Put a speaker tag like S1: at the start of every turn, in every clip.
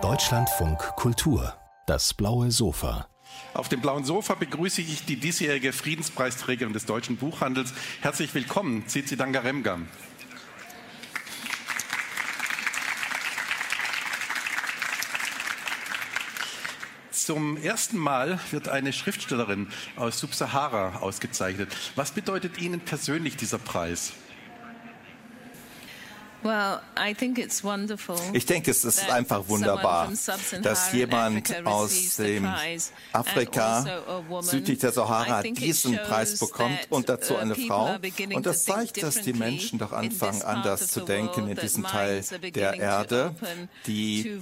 S1: Deutschlandfunk Kultur, das blaue Sofa.
S2: Auf dem blauen Sofa begrüße ich die diesjährige Friedenspreisträgerin des deutschen Buchhandels. Herzlich willkommen, Zizi Dangaremga. Zum ersten Mal wird eine Schriftstellerin aus Subsahara ausgezeichnet. Was bedeutet Ihnen persönlich dieser Preis?
S3: Ich denke, es ist einfach wunderbar, dass jemand aus dem Afrika
S2: also
S3: südlich der Sahara diesen Preis bekommt und dazu eine Frau. Und das zeigt, dass die Menschen doch anfangen, anders zu denken in diesem Teil der Erde. Die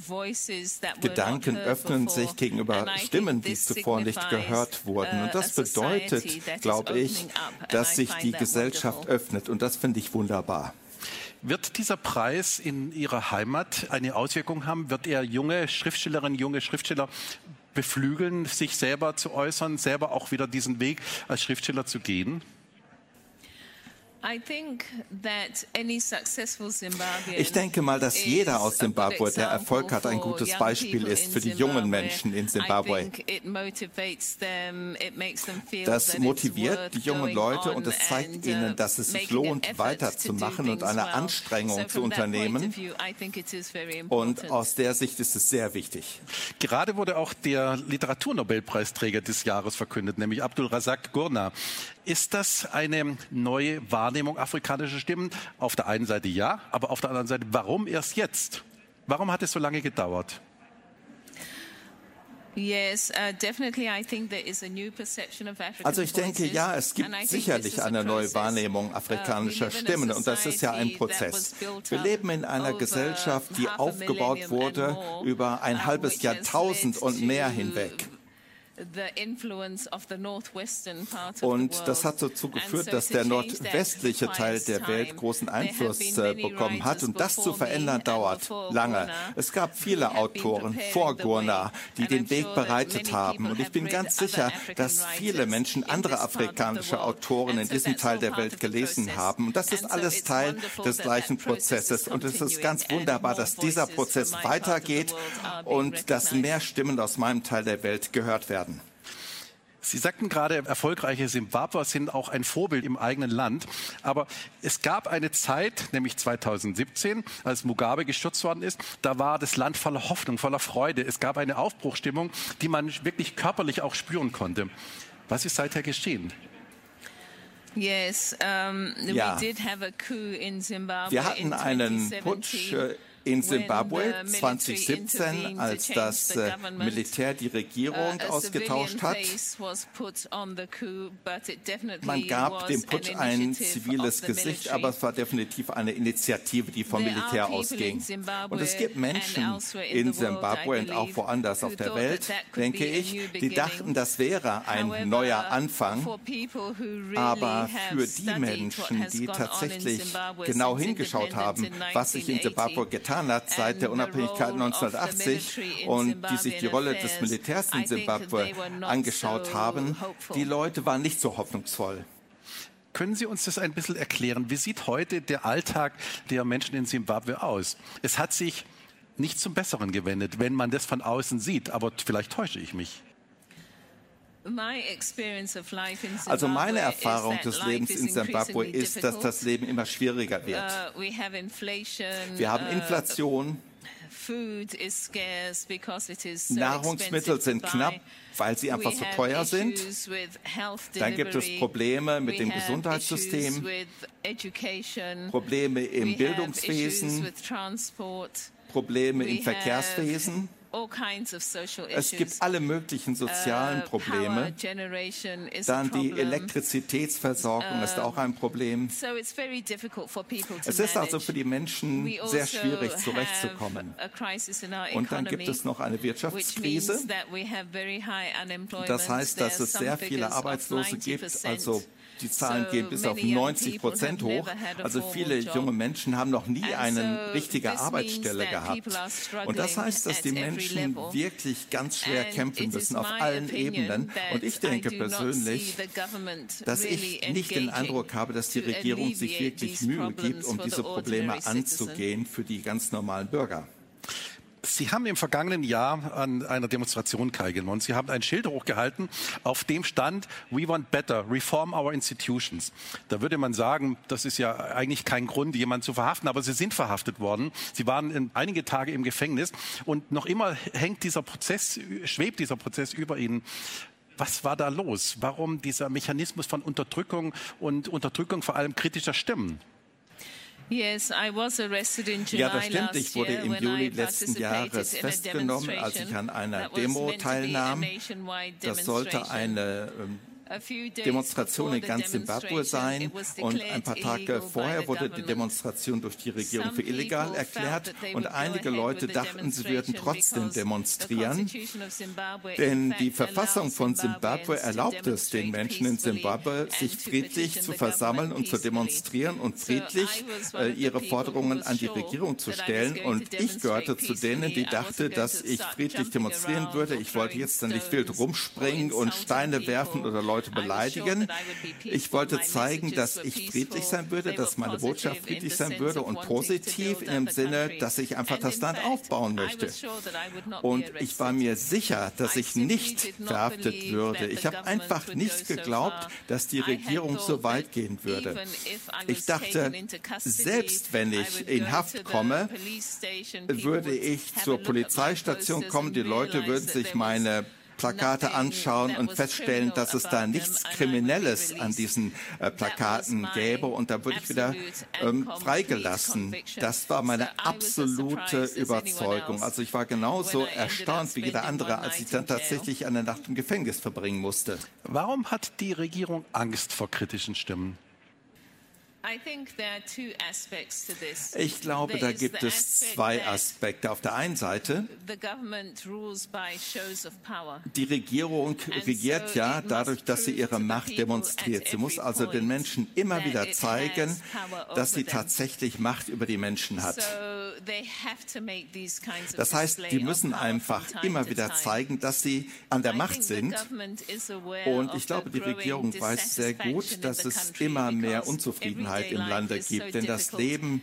S3: Gedanken öffnen sich gegenüber Stimmen, die zuvor nicht gehört wurden. Und das bedeutet, glaube ich, dass sich die Gesellschaft öffnet. Und das finde ich wunderbar.
S2: Wird dieser Preis in Ihrer Heimat eine Auswirkung haben? Wird er junge Schriftstellerinnen, junge Schriftsteller beflügeln, sich selber zu äußern, selber auch wieder diesen Weg als Schriftsteller zu gehen?
S3: Ich denke mal, dass jeder aus Zimbabwe, der Erfolg hat, ein gutes Beispiel ist für die jungen Menschen in Zimbabwe. Das motiviert die jungen Leute und es zeigt ihnen, dass es sich lohnt, weiterzumachen und eine Anstrengung zu unternehmen. Und aus der Sicht ist es sehr wichtig.
S2: Gerade wurde auch der Literaturnobelpreisträger des Jahres verkündet, nämlich Abdul Razak Gurna. Ist das eine neue Wahrnehmung afrikanischer Stimmen? Auf der einen Seite ja, aber auf der anderen Seite, warum erst jetzt? Warum hat es so lange gedauert?
S3: Also ich denke, ja, es gibt sicherlich eine neue Wahrnehmung uh, afrikanischer Stimmen und das ist ja ein Prozess. Wir leben in einer Gesellschaft, die aufgebaut wurde über ein halbes Jahrtausend und mehr hinweg. Und das hat dazu geführt, dass der nordwestliche Teil der Welt großen Einfluss äh, bekommen hat. Und das zu verändern dauert lange. Es gab viele Autoren vor Gurna, die den Weg bereitet haben. Und ich bin ganz sicher, dass viele Menschen andere afrikanische Autoren in diesem Teil der Welt gelesen haben. Und das ist alles Teil des gleichen Prozesses. Und es ist ganz wunderbar, dass dieser Prozess weitergeht und dass mehr Stimmen aus meinem Teil der Welt gehört werden.
S2: Sie sagten gerade, erfolgreiche Simbabwer sind auch ein Vorbild im eigenen Land. Aber es gab eine Zeit, nämlich 2017, als Mugabe gestürzt worden ist, da war das Land voller Hoffnung, voller Freude. Es gab eine Aufbruchstimmung, die man wirklich körperlich auch spüren konnte. Was ist seither geschehen?
S3: Yes, um, ja. Wir hatten einen Putsch äh, in Zimbabwe 2017, als das äh, Militär die Regierung uh, ausgetauscht hat. Man gab dem Putsch ein ziviles Gesicht, aber es war definitiv eine Initiative, die vom Militär ausging. Und es gibt Menschen in Zimbabwe und auch woanders auf der Welt, denke ich, die dachten, das wäre ein neuer Anfang. Aber für die Menschen, die tatsächlich genau hingeschaut haben, was sich in Zimbabwe getan getan hat seit der Unabhängigkeit 1980 und die sich die Rolle des Militärs in Zimbabwe angeschaut haben, die Leute waren nicht so hoffnungsvoll.
S2: Können Sie uns das ein bisschen erklären? Wie sieht heute der Alltag der Menschen in Zimbabwe aus? Es hat sich nicht zum Besseren gewendet, wenn man das von außen sieht, aber vielleicht täusche ich mich.
S3: Also meine Erfahrung des Lebens in Zimbabwe ist, dass das Leben immer schwieriger wird. Uh, Wir haben uh, Inflation. Nahrungsmittel sind knapp, weil sie einfach so teuer sind. Dann gibt es Probleme mit dem Gesundheitssystem, Probleme im Bildungswesen, Probleme im Verkehrswesen. Es gibt alle möglichen sozialen uh, Probleme. Dann die Elektrizitätsversorgung ist auch ein Problem. Es ist also für die Menschen sehr also schwierig zurechtzukommen. Und dann gibt es noch eine Wirtschaftskrise. Das heißt, dass es sehr viele Arbeitslose gibt, also die Zahlen gehen bis auf 90 Prozent hoch. Also viele junge Menschen haben noch nie eine richtige Arbeitsstelle gehabt. Und das heißt, dass die Menschen wirklich ganz schwer kämpfen müssen auf allen Ebenen. Und ich denke persönlich, dass ich nicht den Eindruck habe, dass die Regierung sich wirklich Mühe gibt, um diese Probleme anzugehen für die ganz normalen Bürger.
S2: Sie haben im vergangenen Jahr an einer Demonstration teilgenommen. Sie haben ein Schild hochgehalten, auf dem stand, We want better, reform our institutions. Da würde man sagen, das ist ja eigentlich kein Grund, jemanden zu verhaften, aber Sie sind verhaftet worden. Sie waren einige Tage im Gefängnis und noch immer hängt dieser Prozess, schwebt dieser Prozess über Ihnen. Was war da los? Warum dieser Mechanismus von Unterdrückung und Unterdrückung vor allem kritischer Stimmen?
S3: Ja, das stimmt. Ich wurde im Juli letzten Jahres festgenommen, als ich an einer Demo teilnahm. Das sollte eine ähm, Demonstration in ganz Zimbabwe sein. Und ein paar Tage vorher wurde die Demonstration durch die Regierung für illegal erklärt. Und einige Leute dachten, sie würden trotzdem demonstrieren. Denn die Verfassung von Zimbabwe erlaubt es den Menschen in Zimbabwe, sich friedlich zu versammeln und zu demonstrieren und friedlich äh, ihre Forderungen an die Regierung zu stellen. Und ich gehörte zu denen, die dachten, dass ich friedlich demonstrieren würde. Ich wollte jetzt dann nicht wild rumspringen und Steine werfen oder Leute Leute beleidigen. Ich wollte zeigen, dass ich friedlich sein würde, dass meine Botschaft friedlich sein würde und positiv in dem Sinne, dass ich einfach das Land aufbauen möchte. Und ich war mir sicher, dass ich nicht verhaftet würde. Ich habe einfach nicht geglaubt, dass die Regierung so weit gehen würde. Ich dachte, selbst wenn ich in Haft komme, würde ich zur Polizeistation kommen, die Leute würden sich meine Plakate anschauen und feststellen, dass es da nichts Kriminelles an diesen äh, Plakaten gäbe und da wurde ich wieder ähm, freigelassen. Das war meine absolute Überzeugung. Also ich war genauso erstaunt wie jeder andere, als ich dann tatsächlich eine Nacht im Gefängnis verbringen musste.
S2: Warum hat die Regierung Angst vor kritischen Stimmen?
S3: Ich glaube, da gibt es zwei Aspekte. Auf der einen Seite, die Regierung regiert ja dadurch, dass sie ihre Macht demonstriert. Sie muss also den Menschen immer wieder zeigen, dass sie tatsächlich Macht über die Menschen hat. Das heißt, die müssen einfach immer wieder zeigen, dass sie an der Macht sind. Und ich glaube, die Regierung weiß sehr gut, dass es immer mehr Unzufriedenheit im Lande gibt. Denn das Leben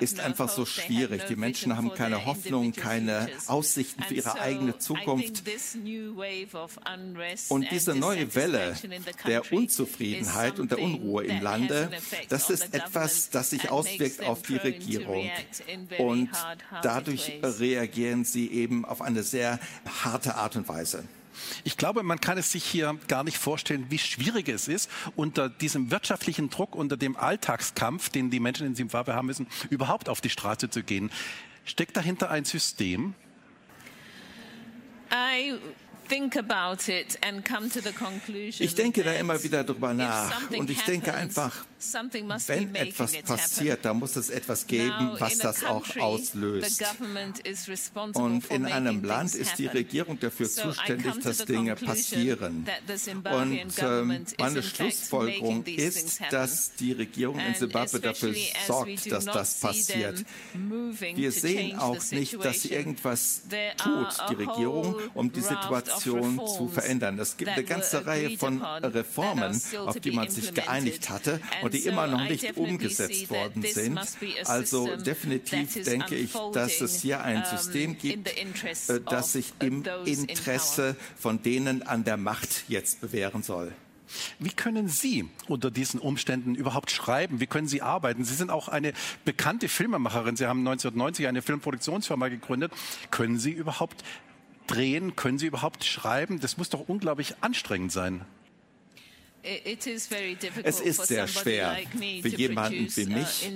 S3: ist einfach so schwierig. Die Menschen haben keine Hoffnung, keine Aussichten für ihre eigene Zukunft. Und diese neue Welle der Unzufriedenheit und der Unruhe im Lande, das ist etwas, das sich auswirkt auf die Regierung. Und dadurch reagieren sie eben auf eine sehr harte Art und Weise.
S2: Ich glaube, man kann es sich hier gar nicht vorstellen, wie schwierig es ist, unter diesem wirtschaftlichen Druck, unter dem Alltagskampf, den die Menschen in Zimbabwe haben müssen, überhaupt auf die Straße zu gehen. Steckt dahinter ein System?
S3: I ich denke da immer wieder drüber nach und ich denke einfach, wenn etwas passiert, dann muss es etwas geben, was das auch auslöst. Und in einem Land ist die Regierung dafür zuständig, dass Dinge passieren. Und ähm, meine Schlussfolgerung ist, dass die Regierung in Zimbabwe dafür sorgt, dass das passiert. Wir sehen auch nicht, dass sie irgendwas tut, die Regierung, um die Situation zu verändern. Es gibt eine ganze Reihe von Reformen, auf die man sich geeinigt hatte und die immer noch nicht umgesetzt worden sind. Also definitiv denke ich, dass es hier ein System gibt, äh, das sich im Interesse von denen an der Macht jetzt bewähren soll.
S2: Wie können Sie unter diesen Umständen überhaupt schreiben? Wie können Sie arbeiten? Sie sind auch eine bekannte Filmemacherin. Sie haben 1990 eine Filmproduktionsfirma gegründet. Können Sie überhaupt drehen? Können Sie überhaupt schreiben? Das muss doch unglaublich anstrengend sein.
S3: Es ist sehr schwer für jemanden wie uh, mich,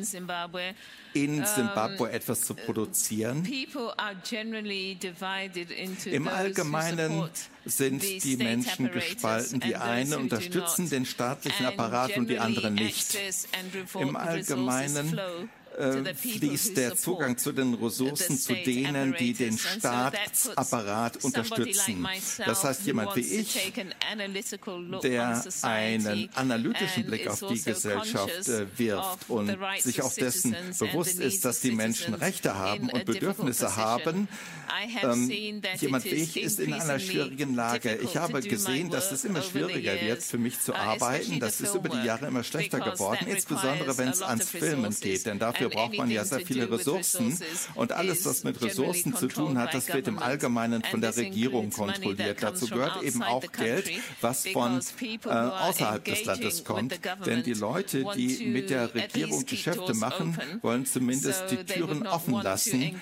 S3: in Zimbabwe etwas zu produzieren. Im Allgemeinen sind die Menschen gespalten. Die einen unterstützen den staatlichen Apparat und die anderen nicht. Im Allgemeinen äh, fließt der Zugang zu den Ressourcen zu denen, die den Staatsapparat unterstützen. Das heißt, jemand wie ich, der einen analytischen Blick auf die Gesellschaft äh, wirft und sich auch dessen bewusst ist, dass die Menschen Rechte haben und Bedürfnisse haben, ähm, jemand wie ich ist in einer schwierigen Lage. Ich habe gesehen, dass es immer schwieriger wird für mich zu uh, arbeiten. Das ist über die Jahre immer schlechter geworden, insbesondere wenn es ans Filmen geht, denn dafür braucht man ja sehr viele Ressourcen. Und alles, was mit Ressourcen zu tun hat, das wird im Allgemeinen von der Regierung kontrolliert. Dazu gehört eben auch Geld, was von äh, außerhalb des Landes kommt. Denn die Leute, die mit der Regierung Geschäfte machen, wollen zumindest die Türen offen lassen.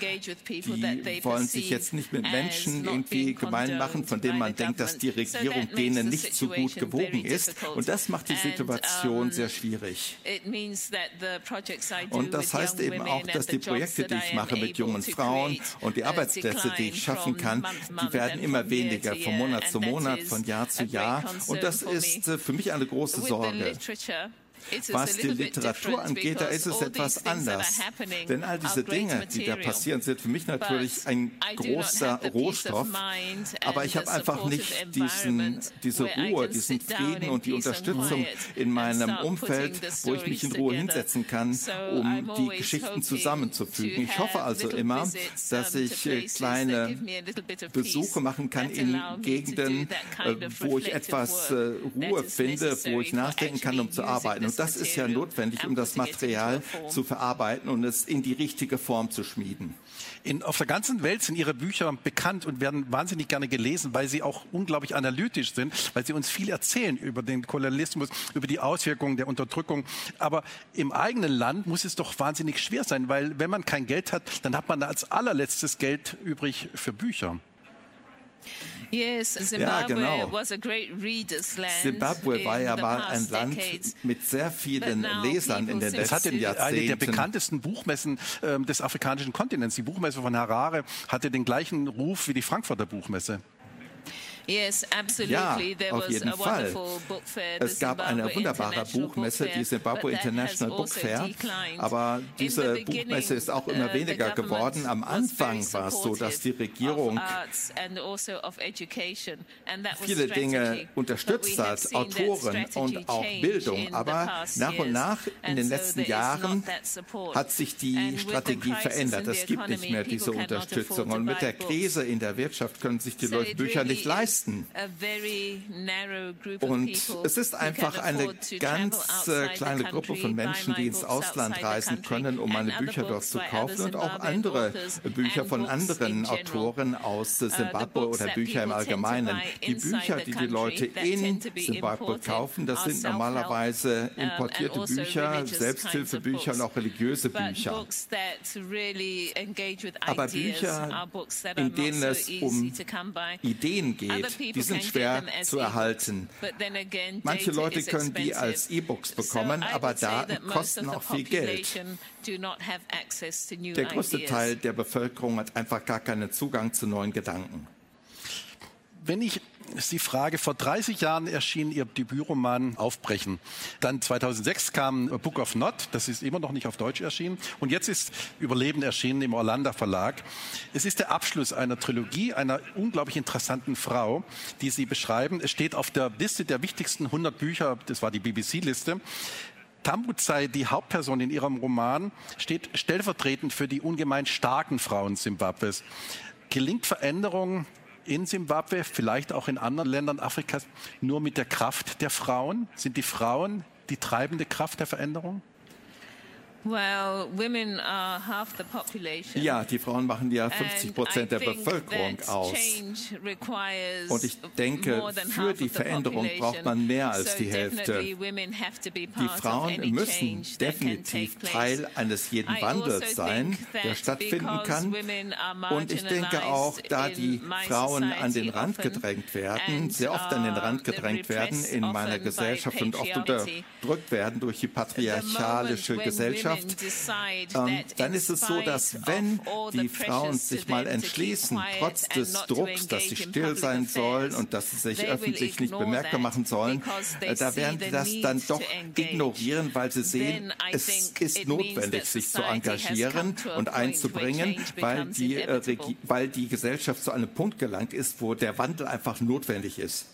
S3: Die wollen sich jetzt nicht mit Menschen irgendwie gemein machen, von denen man denkt, dass die Regierung denen nicht so gut gewogen ist. Und das macht die Situation sehr schwierig. Und das heißt eben auch, dass die Projekte, die ich mache mit jungen Frauen und die Arbeitsplätze, die ich schaffen kann, die werden immer weniger von Monat zu Monat, von Jahr zu Jahr. Und das ist äh, für mich eine große Sorge. Was die Literatur angeht, da ist es etwas anders. Denn all diese Dinge, die da passieren, sind für mich natürlich ein großer Rohstoff. Aber ich habe einfach nicht diesen, diese Ruhe, diesen Frieden und die Unterstützung in meinem Umfeld, wo ich mich in Ruhe hinsetzen kann, um die Geschichten zusammenzufügen. Ich hoffe also immer, dass ich äh, kleine Besuche machen kann in Gegenden, äh, wo ich etwas äh, Ruhe finde, wo ich nachdenken kann, um zu arbeiten. Und das ist ja notwendig, um das Material zu verarbeiten und es in die richtige Form zu schmieden.
S2: In, auf der ganzen Welt sind Ihre Bücher bekannt und werden wahnsinnig gerne gelesen, weil sie auch unglaublich analytisch sind, weil sie uns viel erzählen über den Kolonialismus, über die Auswirkungen der Unterdrückung. Aber im eigenen Land muss es doch wahnsinnig schwer sein, weil wenn man kein Geld hat, dann hat man als allerletztes Geld übrig für Bücher.
S3: Yes, Zimbabwe ja, genau. Zimbabwe war ja mal ein Land mit sehr vielen Lesern in den letzten hatte Jahrzehnten.
S2: Eine der bekanntesten Buchmessen äh, des afrikanischen Kontinents, die Buchmesse von Harare, hatte den gleichen Ruf wie die Frankfurter Buchmesse.
S3: Yes, absolutely. Ja, auf jeden Fall. Es gab eine wunderbare Buchmesse, die Zimbabwe International Book also Fair, aber diese Buchmesse ist auch immer uh, weniger geworden. Am Anfang war es so, dass die Regierung also viele Dinge unterstützt hat, Autoren und auch Bildung, aber nach und nach in den letzten Jahren hat sich die Strategie verändert. Es gibt nicht mehr diese Unterstützung und mit der Krise in der Wirtschaft können sich die Leute Bücher nicht leisten leisten. Und es ist einfach eine ganz äh, kleine Gruppe von Menschen, die ins Ausland reisen können, um meine Bücher dort zu kaufen und auch andere Bücher von anderen Autoren aus uh, Zimbabwe oder Bücher im Allgemeinen. Die Bücher, die die Leute in Zimbabwe kaufen, das sind normalerweise importierte Bücher, Selbsthilfebücher und auch religiöse Bücher. Aber Bücher, in denen es um Ideen geht, die sind schwer zu erhalten. Manche Leute können die als E-Books bekommen, aber Daten kosten auch viel Geld. Der größte Teil der Bevölkerung hat einfach gar keinen Zugang zu neuen Gedanken.
S2: Wenn ich Sie frage, vor 30 Jahren erschien Ihr Debütroman Aufbrechen. Dann 2006 kam Book of Not, das ist immer noch nicht auf Deutsch erschienen. Und jetzt ist Überleben erschienen im Orlando Verlag. Es ist der Abschluss einer Trilogie einer unglaublich interessanten Frau, die Sie beschreiben. Es steht auf der Liste der wichtigsten 100 Bücher, das war die BBC-Liste. Tambuzai, die Hauptperson in ihrem Roman, steht stellvertretend für die ungemein starken Frauen Simbabwes. Gelingt Veränderung in Simbabwe, vielleicht auch in anderen Ländern Afrikas, nur mit der Kraft der Frauen? Sind die Frauen die treibende Kraft der Veränderung?
S3: Ja, die Frauen machen ja 50 Prozent der Bevölkerung aus. Und ich denke, für die Veränderung braucht man mehr als die Hälfte. Die Frauen müssen definitiv Teil eines jeden also Wandels sein, der stattfinden kann. Und ich denke auch, da die Frauen an den Rand gedrängt werden, sehr oft an den Rand gedrängt werden in meiner Gesellschaft und oft unterdrückt werden durch die patriarchalische Gesellschaft, Gesellschaft, ähm, dann ist es so, dass wenn die Frauen sich mal entschließen, trotz des Drucks, dass sie still sein sollen und dass sie sich öffentlich nicht bemerkbar machen sollen, äh, da werden sie das dann doch ignorieren, weil sie sehen, es ist notwendig, sich zu engagieren und einzubringen, weil die, äh, weil die Gesellschaft zu einem Punkt gelangt ist, wo der Wandel einfach notwendig ist.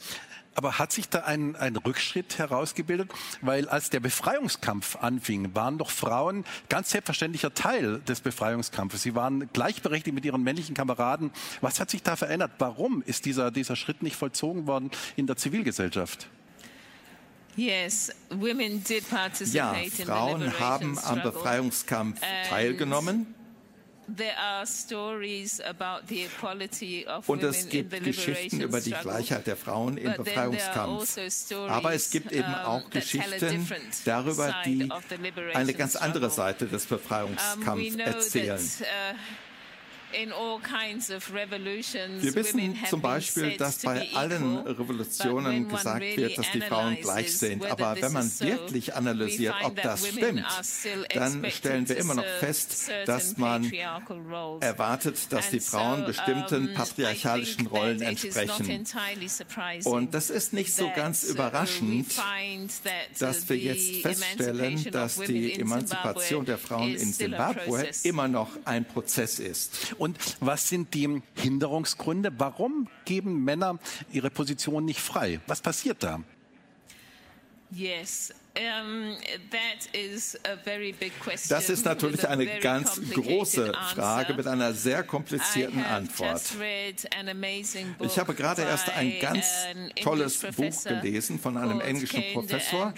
S2: Aber hat sich da ein, ein Rückschritt herausgebildet? Weil als der Befreiungskampf anfing, waren doch Frauen ganz selbstverständlicher Teil des Befreiungskampfes. Sie waren gleichberechtigt mit ihren männlichen Kameraden. Was hat sich da verändert? Warum ist dieser, dieser Schritt nicht vollzogen worden in der Zivilgesellschaft?
S3: Yes, ja, Frauen haben am Befreiungskampf teilgenommen. Und es gibt Geschichten über die Gleichheit der Frauen im Befreiungskampf. Also Aber es gibt eben auch Geschichten darüber, die eine ganz andere Seite des Befreiungskampfs erzählen. Wir wissen zum Beispiel, dass bei allen Revolutionen gesagt wird, dass die Frauen gleich sind. Aber wenn man wirklich analysiert, ob das stimmt, dann stellen wir immer noch fest, dass man erwartet, dass die Frauen bestimmten patriarchalischen Rollen entsprechen. Und das ist nicht so ganz uh, überraschend, dass wir jetzt feststellen, dass die Emanzipation der Frauen in Zimbabwe immer noch ein Prozess ist.
S2: Und was sind die Hinderungsgründe? Warum geben Männer ihre Position nicht frei? Was passiert da?
S3: Das ist natürlich eine ganz große Frage mit einer sehr komplizierten Antwort. Ich habe gerade erst ein ganz tolles Buch gelesen von einem englischen Professor.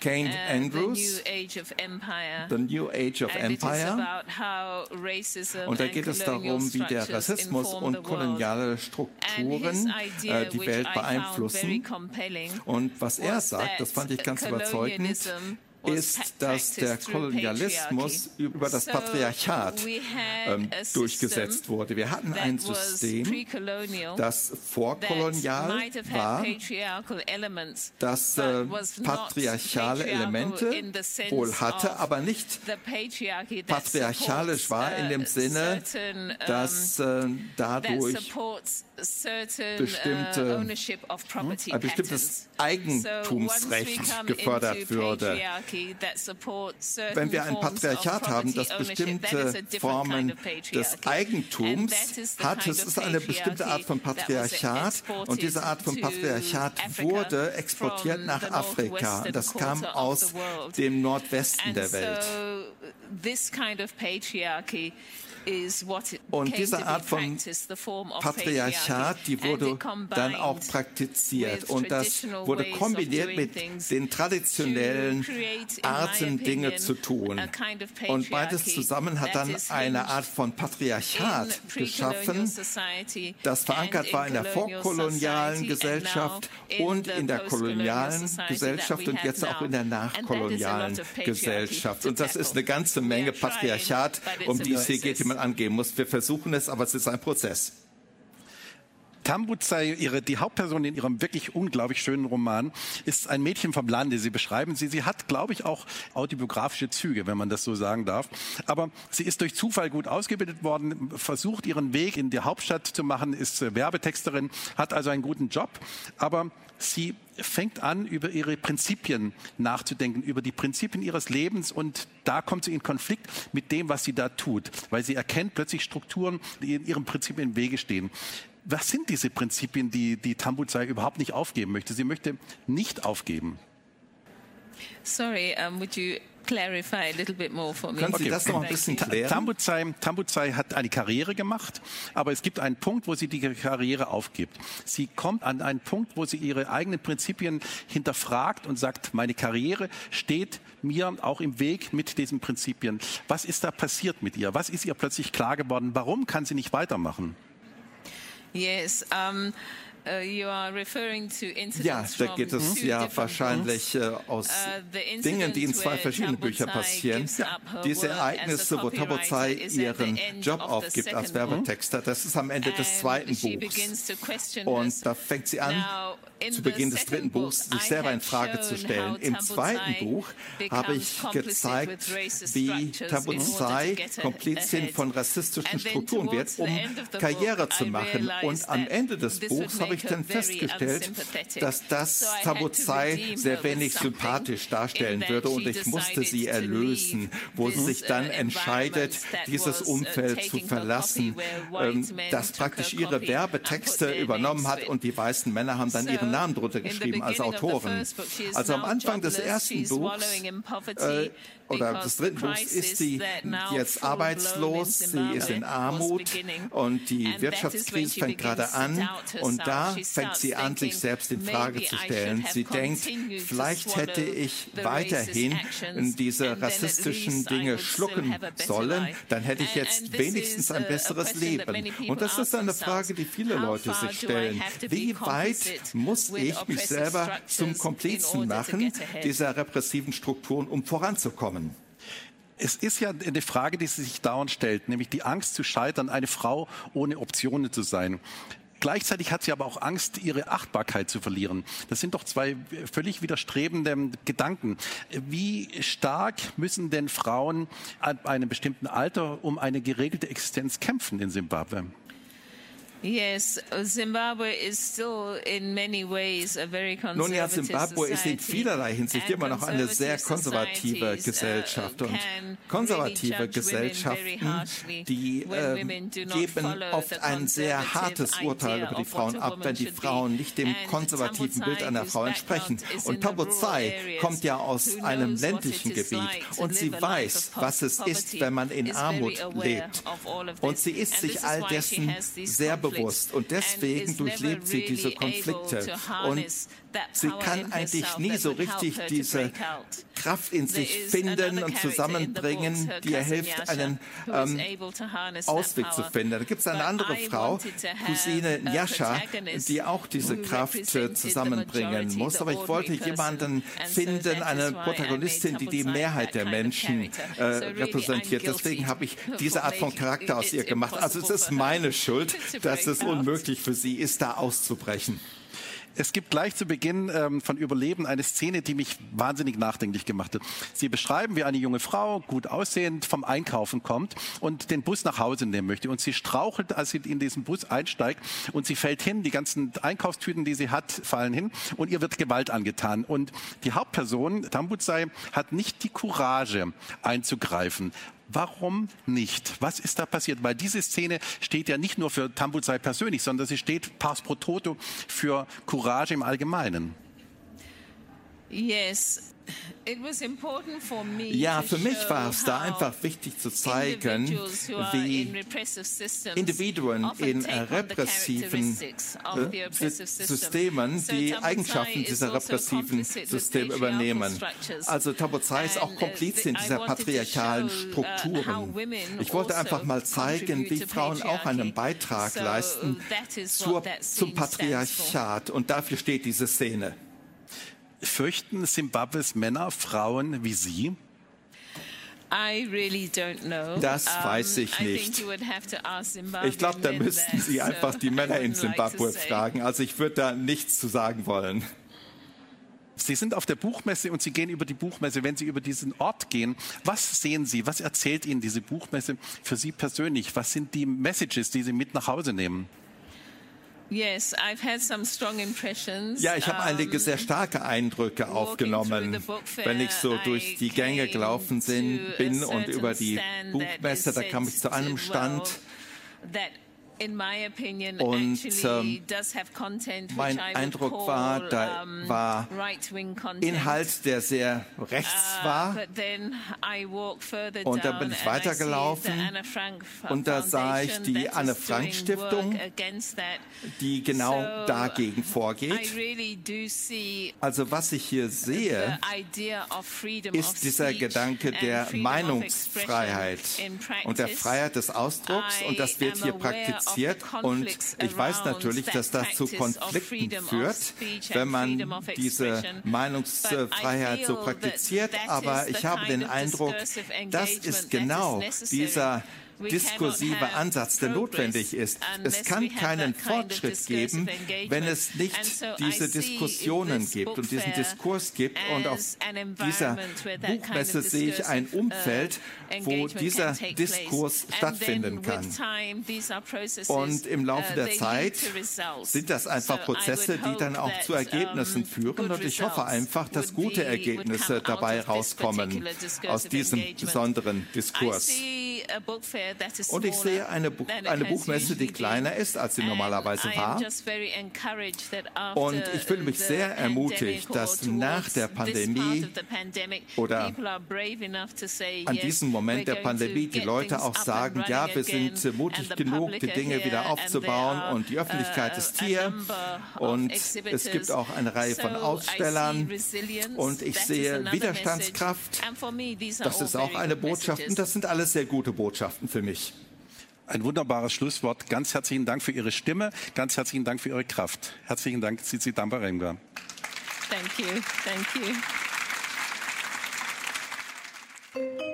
S3: Kane uh, Andrews, The New Age of Empire. Und da geht es darum, wie der Rassismus und koloniale Strukturen äh, die Welt beeinflussen. Und was er sagt, das fand ich ganz überzeugend, ist, dass der Kolonialismus über das Patriarchat ähm, durchgesetzt wurde. Wir hatten ein System, das vorkolonial war, das äh, patriarchale Elemente wohl hatte, aber nicht patriarchalisch war in dem Sinne, dass äh, dadurch bestimmte, hm, ein bestimmtes Eigentumsrecht gefördert würde. Wenn wir ein Patriarchat haben, das bestimmte Formen des Eigentums hat, es ist eine bestimmte Art von Patriarchat und diese Art von Patriarchat wurde exportiert nach Afrika. Das kam aus dem Nordwesten der Welt. Und diese Art von Patriarchat, die wurde dann auch praktiziert. Und das wurde kombiniert mit den traditionellen Arten, Dinge zu tun. Und beides zusammen hat dann eine Art von Patriarchat geschaffen, das verankert war in der vorkolonialen Gesellschaft und in der kolonialen Gesellschaft und jetzt auch in der nachkolonialen Gesellschaft. Und das ist eine ganze Menge Patriarchat, um die es hier geht, man angehen muss. Wir versuchen es, aber es ist ein Prozess.
S2: Tambuzai, ihre, die Hauptperson in ihrem wirklich unglaublich schönen Roman, ist ein Mädchen vom Lande. Sie beschreiben sie. Sie hat, glaube ich, auch autobiografische Züge, wenn man das so sagen darf. Aber sie ist durch Zufall gut ausgebildet worden, versucht ihren Weg in die Hauptstadt zu machen, ist äh, Werbetexterin, hat also einen guten Job. Aber sie fängt an, über ihre Prinzipien nachzudenken, über die Prinzipien ihres Lebens und da kommt sie in Konflikt mit dem, was sie da tut, weil sie erkennt plötzlich Strukturen, die in ihrem Prinzip im Wege stehen was sind diese Prinzipien, die, die Tambuzai überhaupt nicht aufgeben möchte? Sie möchte nicht aufgeben.
S4: Sorry, um, would you clarify a little bit more for me?
S3: Können Sie okay. das noch ein bisschen klären?
S2: Tambuzai, Tambuzai hat eine Karriere gemacht, aber es gibt einen Punkt, wo sie die Karriere aufgibt. Sie kommt an einen Punkt, wo sie ihre eigenen Prinzipien hinterfragt und sagt, meine Karriere steht mir auch im Weg mit diesen Prinzipien. Was ist da passiert mit ihr? Was ist ihr plötzlich klar geworden? Warum kann sie nicht weitermachen?
S4: Yes. Um,
S3: ja, da geht es ja wahrscheinlich äh, aus uh, Dingen, die in zwei verschiedenen Büchern passieren. Diese Ereignisse, wo Tabozai ihren Job aufgibt als Werbetexter, das ist am Ende des zweiten Buchs. Und da fängt sie an, zu Beginn des dritten Buchs sich selber in Frage zu stellen. Im zweiten Buch habe ich gezeigt, wie Tabuzai Komplizin von rassistischen Strukturen wird, um Karriere zu machen. Und am Ende des Buchs habe ich dann festgestellt, dass das Tabuzai sehr wenig sympathisch darstellen würde und ich musste sie erlösen, wo sie sich dann entscheidet, dieses Umfeld zu verlassen, ähm, das praktisch ihre Werbetexte übernommen hat und die weißen Männer haben dann ihren Namen drunter geschrieben als Autoren. Also am Anfang des ersten Buchs äh, oder des dritten Buchs ist sie jetzt arbeitslos, sie ist in Armut und die Wirtschaftskrise fängt gerade an und da fängt sie an, sich selbst in Frage zu stellen. Sie denkt, vielleicht hätte ich weiterhin diese rassistischen Dinge schlucken sollen, dann hätte ich jetzt wenigstens ein besseres Leben. Und das ist eine Frage, die viele Leute sich stellen. Wie weit muss ich mich selber zum Komplizen machen dieser repressiven Strukturen, um voranzukommen? Kommen?
S2: Es ist ja eine Frage, die sich dauernd stellt, nämlich die Angst zu scheitern, eine Frau ohne Optionen zu sein. Gleichzeitig hat sie aber auch Angst, ihre Achtbarkeit zu verlieren. Das sind doch zwei völlig widerstrebende Gedanken. Wie stark müssen denn Frauen ab einem bestimmten Alter um eine geregelte Existenz kämpfen in Simbabwe?
S4: Yes, Zimbabwe is still in many ways a very
S3: conservative Nun ja, Zimbabwe ist in vielerlei Hinsicht immer noch eine sehr konservative uh, Gesellschaft. Und konservative Gesellschaften, die äh, geben oft ein sehr hartes Urteil über die Frauen ab, wenn die Frauen nicht dem konservativen Bild einer Frau entsprechen. Und Tabuzai kommt ja aus einem ländlichen Gebiet und sie weiß, was es ist, wenn man in Armut lebt. Und sie ist sich all dessen sehr bewusst bewusst und deswegen durchlebt sie diese Konflikte. und sie kann eigentlich nie so richtig diese Kraft in sich finden und zusammenbringen, die ihr hilft, einen ähm, Ausweg zu finden. Da gibt es eine andere Frau, Cousine Nyasha, die auch diese Kraft äh, zusammenbringen muss. Aber ich wollte jemanden finden, eine Protagonistin, die die Mehrheit der Menschen äh, repräsentiert. Deswegen habe ich diese Art von Charakter aus ihr gemacht. Also es ist meine Schuld, dass es unmöglich für sie ist, da auszubrechen.
S2: Es gibt gleich zu Beginn ähm, von Überleben eine Szene, die mich wahnsinnig nachdenklich gemacht hat. Sie beschreiben, wie eine junge Frau, gut aussehend, vom Einkaufen kommt und den Bus nach Hause nehmen möchte. Und sie strauchelt, als sie in diesen Bus einsteigt und sie fällt hin, die ganzen Einkaufstüten, die sie hat, fallen hin und ihr wird Gewalt angetan. Und die Hauptperson, Tambudzai, hat nicht die Courage einzugreifen. Warum nicht? Was ist da passiert? Weil diese Szene steht ja nicht nur für Tambuzai persönlich, sondern sie steht pars pro toto für Courage im Allgemeinen.
S4: Yes,
S3: ja, für mich war es da einfach wichtig zu zeigen, wie Individuen in repressiven äh, Systemen die Eigenschaften dieser also repressiven Systeme übernehmen. Also Tabuzai ist auch Komplize in dieser patriarchalen uh, Strukturen. Ich wollte einfach mal zeigen, wie Frauen auch einen Beitrag leisten zur, zum Patriarchat. Und dafür steht diese Szene.
S2: Fürchten Simbabwes Männer Frauen wie Sie?
S4: Really
S3: das weiß ich nicht. Ich glaube, da müssten Sie einfach die Männer in Simbabwe fragen. Also ich würde da nichts zu sagen wollen.
S2: Sie sind auf der Buchmesse und Sie gehen über die Buchmesse. Wenn Sie über diesen Ort gehen, was sehen Sie? Was erzählt Ihnen diese Buchmesse für Sie persönlich? Was sind die Messages, die Sie mit nach Hause nehmen?
S4: Yes, I've had some strong impressions.
S3: Ja, ich habe einige sehr starke Eindrücke aufgenommen, wenn ich so durch die Gänge gelaufen bin und über die Buchmesse, da kam ich zu einem Stand, und ähm, mein Eindruck war, da war Inhalt, der sehr rechts uh, war. Und da bin ich weitergelaufen. Und da sah ich die Anne Frank Stiftung, die genau dagegen vorgeht. Also was ich hier sehe, ist dieser Gedanke der Meinungsfreiheit und der Freiheit des Ausdrucks. Und das wird hier praktiziert kompliziert. und ich weiß natürlich, dass das zu Konflikten führt, wenn man diese Meinungsfreiheit so praktiziert. Aber ich habe den Eindruck, das ist genau dieser diskursive Ansatz, der notwendig ist. Es kann keinen Fortschritt geben, wenn es nicht diese Diskussionen gibt und diesen Diskurs gibt. Und auf dieser Buchmesse sehe ich ein Umfeld, wo dieser Diskurs stattfinden kann. Und im Laufe der Zeit sind das einfach Prozesse, die dann auch zu Ergebnissen führen. Und ich hoffe einfach, dass gute Ergebnisse dabei rauskommen aus diesem besonderen Diskurs. Und ich sehe eine, Buch, eine Buchmesse, die kleiner ist, als sie normalerweise war. Und ich fühle mich sehr ermutigt, dass nach der Pandemie oder an diesem Moment der Pandemie die Leute auch sagen, ja, wir sind mutig genug, die Dinge wieder aufzubauen und die Öffentlichkeit uh, ist hier. und es gibt auch eine Reihe von Ausstellern. und ich sehe Widerstandskraft. Das ist auch eine Botschaft und das sind alles sehr gute Botschaften für mich.
S2: Ein wunderbares Schlusswort. Ganz herzlichen Dank für Ihre Stimme. Ganz herzlichen Dank für Ihre Kraft. Herzlichen Dank, Cici Dambarenga.
S4: Thank you. Thank you.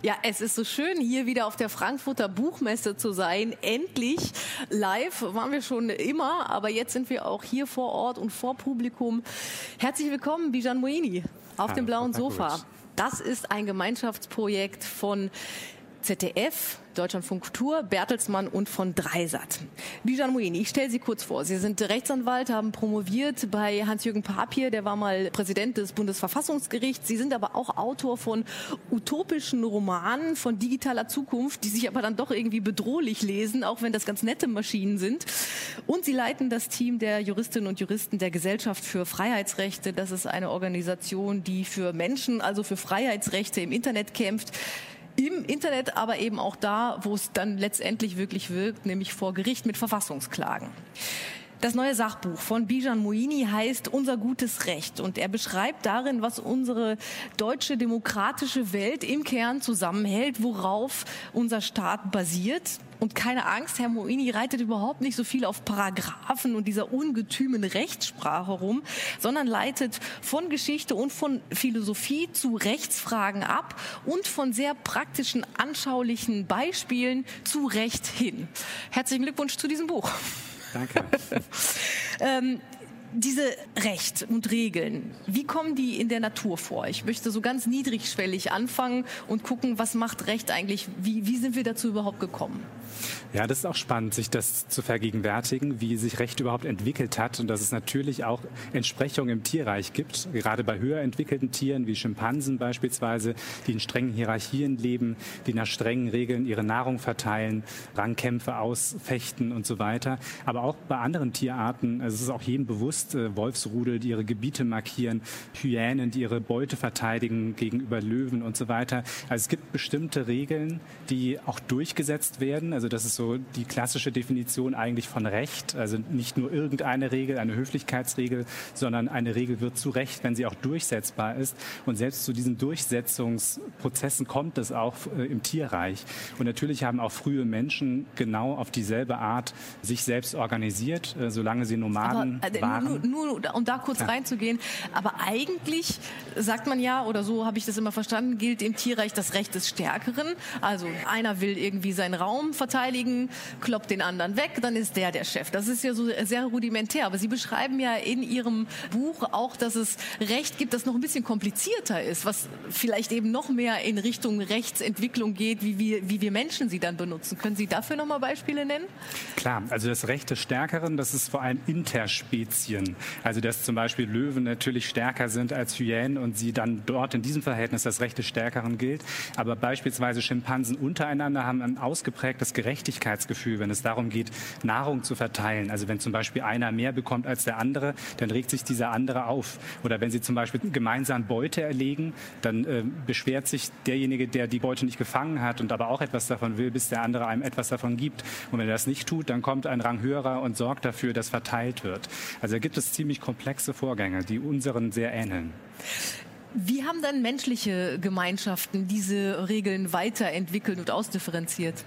S5: Ja, es ist so schön, hier wieder auf der Frankfurter Buchmesse zu sein. Endlich live waren wir schon immer, aber jetzt sind wir auch hier vor Ort und vor Publikum. Herzlich willkommen, Bijan Moini, auf Hallo, dem blauen Sofa. Das ist ein Gemeinschaftsprojekt von ZDF, Deutschlandfunk Kultur, Bertelsmann und von Dreisat. Bijan Moini, ich stelle Sie kurz vor. Sie sind Rechtsanwalt, haben promoviert bei Hans-Jürgen Papier, der war mal Präsident des Bundesverfassungsgerichts. Sie sind aber auch Autor von utopischen Romanen von digitaler Zukunft, die sich aber dann doch irgendwie bedrohlich lesen, auch wenn das ganz nette Maschinen sind. Und Sie leiten das Team der Juristinnen und Juristen der Gesellschaft für Freiheitsrechte. Das ist eine Organisation, die für Menschen, also für Freiheitsrechte im Internet kämpft im Internet, aber eben auch da, wo es dann letztendlich wirklich wirkt, nämlich vor Gericht mit Verfassungsklagen. Das neue Sachbuch von Bijan Moini heißt Unser gutes Recht und er beschreibt darin, was unsere deutsche demokratische Welt im Kern zusammenhält, worauf unser Staat basiert. Und keine Angst, Herr Moini reitet überhaupt nicht so viel auf Paragraphen und dieser ungetümen Rechtssprache rum, sondern leitet von Geschichte und von Philosophie zu Rechtsfragen ab und von sehr praktischen, anschaulichen Beispielen zu Recht hin. Herzlichen Glückwunsch zu diesem Buch.
S6: Danke.
S5: ähm, diese Recht und Regeln, wie kommen die in der Natur vor? Ich möchte so ganz niedrigschwellig anfangen und gucken, was macht Recht eigentlich? Wie, wie sind wir dazu überhaupt gekommen?
S6: Ja, das ist auch spannend, sich das zu vergegenwärtigen, wie sich Recht überhaupt entwickelt hat und dass es natürlich auch Entsprechungen im Tierreich gibt, gerade bei höher entwickelten Tieren wie Schimpansen beispielsweise, die in strengen Hierarchien leben, die nach strengen Regeln ihre Nahrung verteilen, Rangkämpfe ausfechten und so weiter. Aber auch bei anderen Tierarten, also es ist auch jedem bewusst, äh, Wolfsrudel, die ihre Gebiete markieren, Hyänen, die ihre Beute verteidigen gegenüber Löwen und so weiter. Also es gibt bestimmte Regeln, die auch durchgesetzt werden. Also das ist so die klassische Definition eigentlich von Recht. Also nicht nur irgendeine Regel, eine Höflichkeitsregel, sondern eine Regel wird zu Recht, wenn sie auch durchsetzbar ist. Und selbst zu diesen Durchsetzungsprozessen kommt es auch äh, im Tierreich. Und natürlich haben auch frühe Menschen genau auf dieselbe Art sich selbst organisiert, äh, solange sie Nomaden aber, äh, waren.
S5: Nur, nur, um da kurz ja. reinzugehen. Aber eigentlich sagt man ja, oder so habe ich das immer verstanden, gilt im Tierreich das Recht des Stärkeren. Also einer will irgendwie seinen Raum verteidigen, kloppt den anderen weg, dann ist der der Chef. Das ist ja so sehr rudimentär. Aber Sie beschreiben ja in Ihrem Buch auch, dass es Recht gibt, das noch ein bisschen komplizierter ist, was vielleicht eben noch mehr in Richtung Rechtsentwicklung geht, wie wir, wie wir Menschen sie dann benutzen. Können Sie dafür noch mal Beispiele nennen?
S6: Klar, also das Recht des Stärkeren, das ist vor allem Interspezien. Also dass zum Beispiel Löwen natürlich stärker sind als Hyänen und sie dann dort in diesem Verhältnis das Recht des Stärkeren gilt. Aber beispielsweise Schimpansen untereinander haben ein ausgeprägtes Gerechtigkeitsgefühl wenn es darum geht, Nahrung zu verteilen. Also wenn zum Beispiel einer mehr bekommt als der andere, dann regt sich dieser andere auf. Oder wenn sie zum Beispiel gemeinsam Beute erlegen, dann äh, beschwert sich derjenige, der die Beute nicht gefangen hat und aber auch etwas davon will, bis der andere einem etwas davon gibt. Und wenn er das nicht tut, dann kommt ein Rang höherer und sorgt dafür, dass verteilt wird. Also da gibt es ziemlich komplexe Vorgänge, die unseren sehr ähneln.
S5: Wie haben dann menschliche Gemeinschaften diese Regeln weiterentwickelt und ausdifferenziert?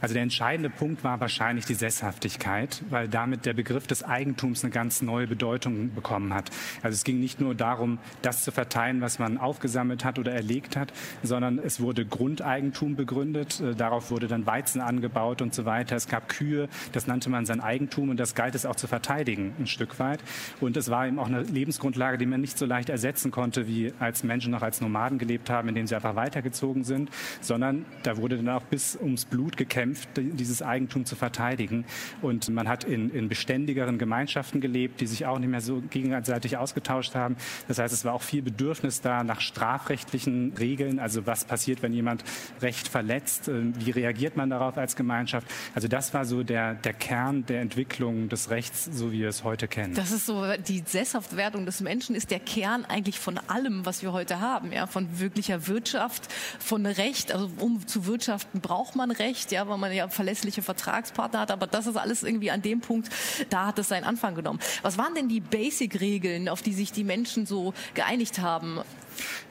S6: Also der entscheidende Punkt war wahrscheinlich die Sesshaftigkeit, weil damit der Begriff des Eigentums eine ganz neue Bedeutung bekommen hat. Also es ging nicht nur darum, das zu verteilen, was man aufgesammelt hat oder erlegt hat, sondern es wurde Grundeigentum begründet. Äh, darauf wurde dann Weizen angebaut und so weiter. Es gab Kühe, das nannte man sein Eigentum und das galt es auch zu verteidigen ein Stück weit. Und es war eben auch eine Lebensgrundlage, die man nicht so leicht ersetzen konnte wie als Menschen noch als Nomaden gelebt haben, indem sie einfach weitergezogen sind, sondern da wurde dann auch bis ums Blut gekämpft, dieses Eigentum zu verteidigen. Und man hat in, in beständigeren Gemeinschaften gelebt, die sich auch nicht mehr so gegenseitig ausgetauscht haben. Das heißt, es war auch viel Bedürfnis da nach strafrechtlichen Regeln, also was passiert, wenn jemand Recht verletzt, äh, wie reagiert man darauf als Gemeinschaft. Also das war so der, der Kern der Entwicklung des Rechts, so wie wir es heute kennen.
S5: Das ist so, die Sesshaftwerdung des Menschen ist der Kern eigentlich von allem, was wir heute haben, ja, von wirklicher Wirtschaft, von Recht. Also um zu wirtschaften braucht man Recht, ja, weil man ja verlässliche Vertragspartner hat. Aber das ist alles irgendwie an dem Punkt, da hat es seinen Anfang genommen. Was waren denn die Basic-Regeln, auf die sich die Menschen so geeinigt haben?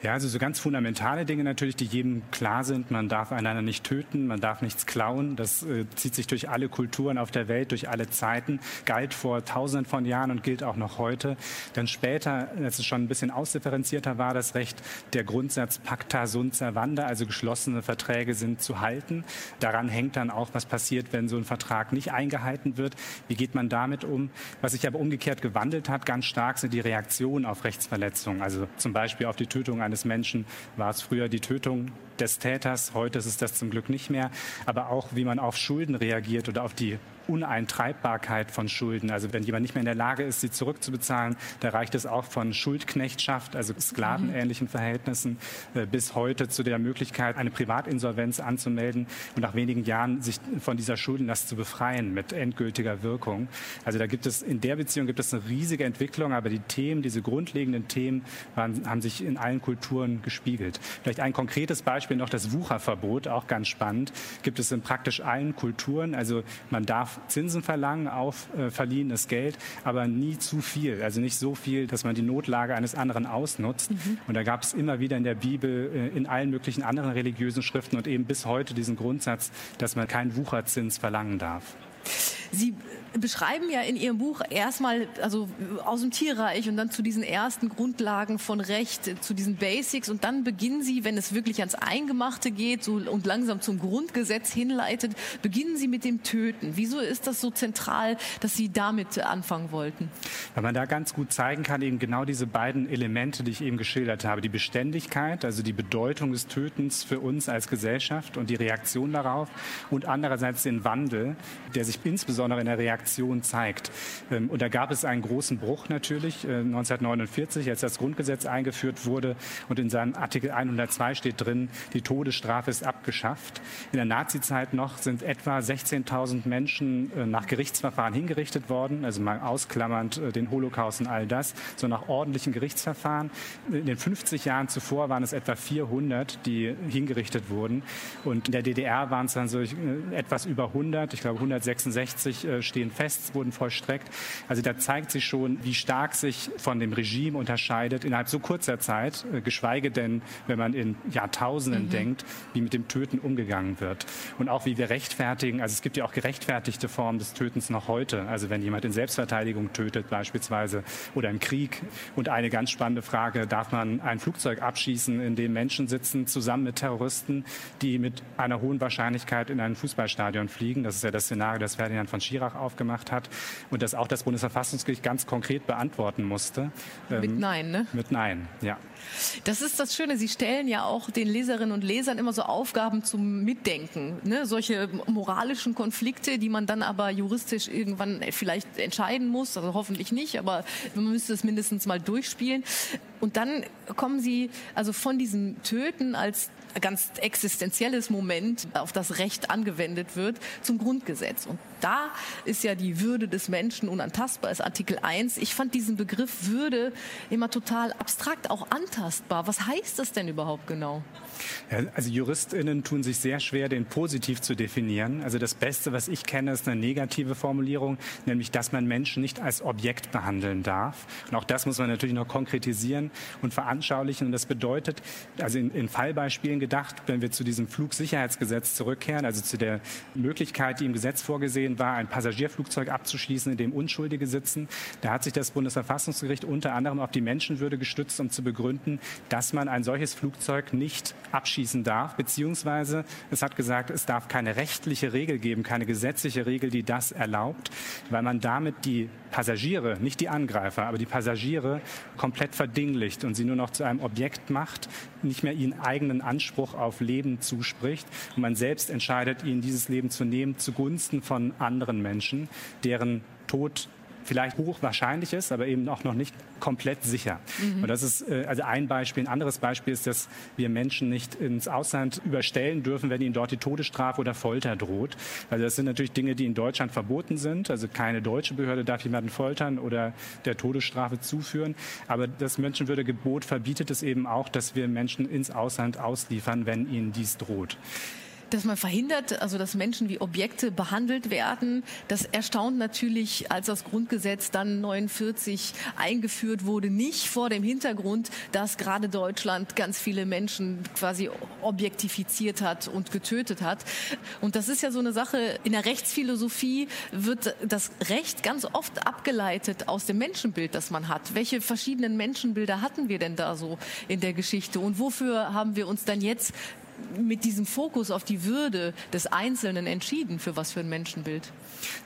S6: Ja, also so ganz fundamentale Dinge natürlich, die jedem klar sind. Man darf einander nicht töten, man darf nichts klauen. Das äh, zieht sich durch alle Kulturen auf der Welt, durch alle Zeiten, galt vor tausenden von Jahren und gilt auch noch heute. Dann später, als es schon ein bisschen ausdifferenzierter war, das Recht, der Grundsatz Pacta sunt servanda, also geschlossene Verträge sind zu halten. Daran hängt dann auch, was passiert, wenn so ein Vertrag nicht eingehalten wird. Wie geht man damit um? Was sich aber umgekehrt gewandelt hat, ganz stark, sind die Reaktionen auf Rechtsverletzungen. Also zum Beispiel auf die Tötung eines Menschen. War es früher die Tötung des Täters, heute ist es das zum Glück nicht mehr, aber auch wie man auf Schulden reagiert oder auf die Uneintreibbarkeit von Schulden. Also wenn jemand nicht mehr in der Lage ist, sie zurückzubezahlen, da reicht es auch von Schuldknechtschaft, also sklavenähnlichen Verhältnissen, äh, bis heute zu der Möglichkeit, eine Privatinsolvenz anzumelden und nach wenigen Jahren sich von dieser Schuldenlast zu befreien mit endgültiger Wirkung. Also da gibt es in der Beziehung gibt es eine riesige Entwicklung, aber die Themen, diese grundlegenden Themen waren, haben sich in allen Kulturen gespiegelt. Vielleicht ein konkretes Beispiel noch das Wucherverbot, auch ganz spannend, gibt es in praktisch allen Kulturen. Also man darf Zinsen verlangen auf äh, verliehenes Geld, aber nie zu viel. Also nicht so viel, dass man die Notlage eines anderen ausnutzt. Mhm. Und da gab es immer wieder in der Bibel, äh, in allen möglichen anderen religiösen Schriften und eben bis heute diesen Grundsatz, dass man keinen Wucherzins verlangen darf.
S5: Sie beschreiben ja in Ihrem Buch erstmal, also aus dem Tierreich und dann zu diesen ersten Grundlagen von Recht, zu diesen Basics und dann beginnen Sie, wenn es wirklich ans Eingemachte geht so, und langsam zum Grundgesetz hinleitet, beginnen Sie mit dem Töten. Wieso ist das so zentral, dass Sie damit anfangen wollten?
S6: Weil man da ganz gut zeigen kann, eben genau diese beiden Elemente, die ich eben geschildert habe. Die Beständigkeit, also die Bedeutung des Tötens für uns als Gesellschaft und die Reaktion darauf und andererseits den Wandel, der sich insbesondere insbesondere in der Reaktion zeigt. Ähm, und da gab es einen großen Bruch natürlich 1949, äh, als das Grundgesetz eingeführt wurde und in seinem Artikel 102 steht drin, die Todesstrafe ist abgeschafft. In der Nazizeit noch sind etwa 16.000 Menschen äh, nach Gerichtsverfahren hingerichtet worden, also mal ausklammernd äh, den Holocaust und all das, so nach ordentlichen Gerichtsverfahren. In den 50 Jahren zuvor waren es etwa 400, die hingerichtet wurden. Und in der DDR waren es dann so etwas über 100, ich glaube 166 60 äh, stehen fest, wurden vollstreckt. Also da zeigt sich schon, wie stark sich von dem Regime unterscheidet innerhalb so kurzer Zeit, äh, geschweige denn, wenn man in Jahrtausenden mhm. denkt, wie mit dem Töten umgegangen wird. Und auch wie wir rechtfertigen, also es gibt ja auch gerechtfertigte Formen des Tötens noch heute. Also wenn jemand in Selbstverteidigung tötet beispielsweise oder im Krieg. Und eine ganz spannende Frage, darf man ein Flugzeug abschießen, in dem Menschen sitzen, zusammen mit Terroristen, die mit einer hohen Wahrscheinlichkeit in ein Fußballstadion fliegen? Das ist ja das Szenario, das Ferdinand Ferdinand von Schirach aufgemacht hat und das auch das Bundesverfassungsgericht ganz konkret beantworten musste.
S5: Mit ähm, Nein, ne?
S6: Mit Nein, ja.
S5: Das ist das Schöne. Sie stellen ja auch den Leserinnen und Lesern immer so Aufgaben zum Mitdenken. Ne? Solche moralischen Konflikte, die man dann aber juristisch irgendwann vielleicht entscheiden muss. Also hoffentlich nicht, aber man müsste es mindestens mal durchspielen. Und dann kommen Sie also von diesem Töten als ganz existenzielles Moment auf das Recht angewendet wird, zum Grundgesetz. Und da ist ja die Würde des Menschen unantastbar, ist Artikel 1. Ich fand diesen Begriff Würde immer total abstrakt, auch antastbar. Was heißt das denn überhaupt genau?
S6: Ja, also JuristInnen tun sich sehr schwer, den positiv zu definieren. Also das Beste, was ich kenne, ist eine negative Formulierung, nämlich, dass man Menschen nicht als Objekt behandeln darf. Und auch das muss man natürlich noch konkretisieren und veranschaulichen. Und das bedeutet, also in, in Fallbeispielen gedacht, wenn wir zu diesem Flugsicherheitsgesetz zurückkehren, also zu der Möglichkeit, die im Gesetz vorgesehen war, ein Passagierflugzeug abzuschließen, in dem Unschuldige sitzen, da hat sich das Bundesverfassungsgericht unter anderem auf die Menschenwürde gestützt, um zu begründen, dass man ein solches Flugzeug nicht abschießen darf, beziehungsweise es hat gesagt, es darf keine rechtliche Regel geben, keine gesetzliche Regel, die das erlaubt, weil man damit die Passagiere, nicht die Angreifer, aber die Passagiere komplett verdinglicht und sie nur noch zu einem Objekt macht, nicht mehr ihnen eigenen Anspruch auf Leben zuspricht. Und man selbst entscheidet, ihnen dieses Leben zu nehmen zugunsten von anderen Menschen, deren Tod vielleicht hochwahrscheinlich ist, aber eben auch noch nicht komplett sicher. Mhm. Und das ist äh, also ein Beispiel. Ein anderes Beispiel ist, dass wir Menschen nicht ins Ausland überstellen dürfen, wenn ihnen dort die Todesstrafe oder Folter droht. Also das sind natürlich Dinge, die in Deutschland verboten sind. Also keine deutsche Behörde darf jemanden foltern oder der Todesstrafe zuführen. Aber das Menschenwürdegebot verbietet es eben auch, dass wir Menschen ins Ausland ausliefern, wenn ihnen dies droht
S5: dass man verhindert, also dass Menschen wie Objekte behandelt werden. Das erstaunt natürlich, als das Grundgesetz dann 49 eingeführt wurde, nicht vor dem Hintergrund, dass gerade Deutschland ganz viele Menschen quasi objektifiziert hat und getötet hat. Und das ist ja so eine Sache, in der Rechtsphilosophie wird das Recht ganz oft abgeleitet aus dem Menschenbild, das man hat. Welche verschiedenen Menschenbilder hatten wir denn da so in der Geschichte? Und wofür haben wir uns dann jetzt mit diesem Fokus auf die Würde des Einzelnen entschieden, für was für ein Menschenbild?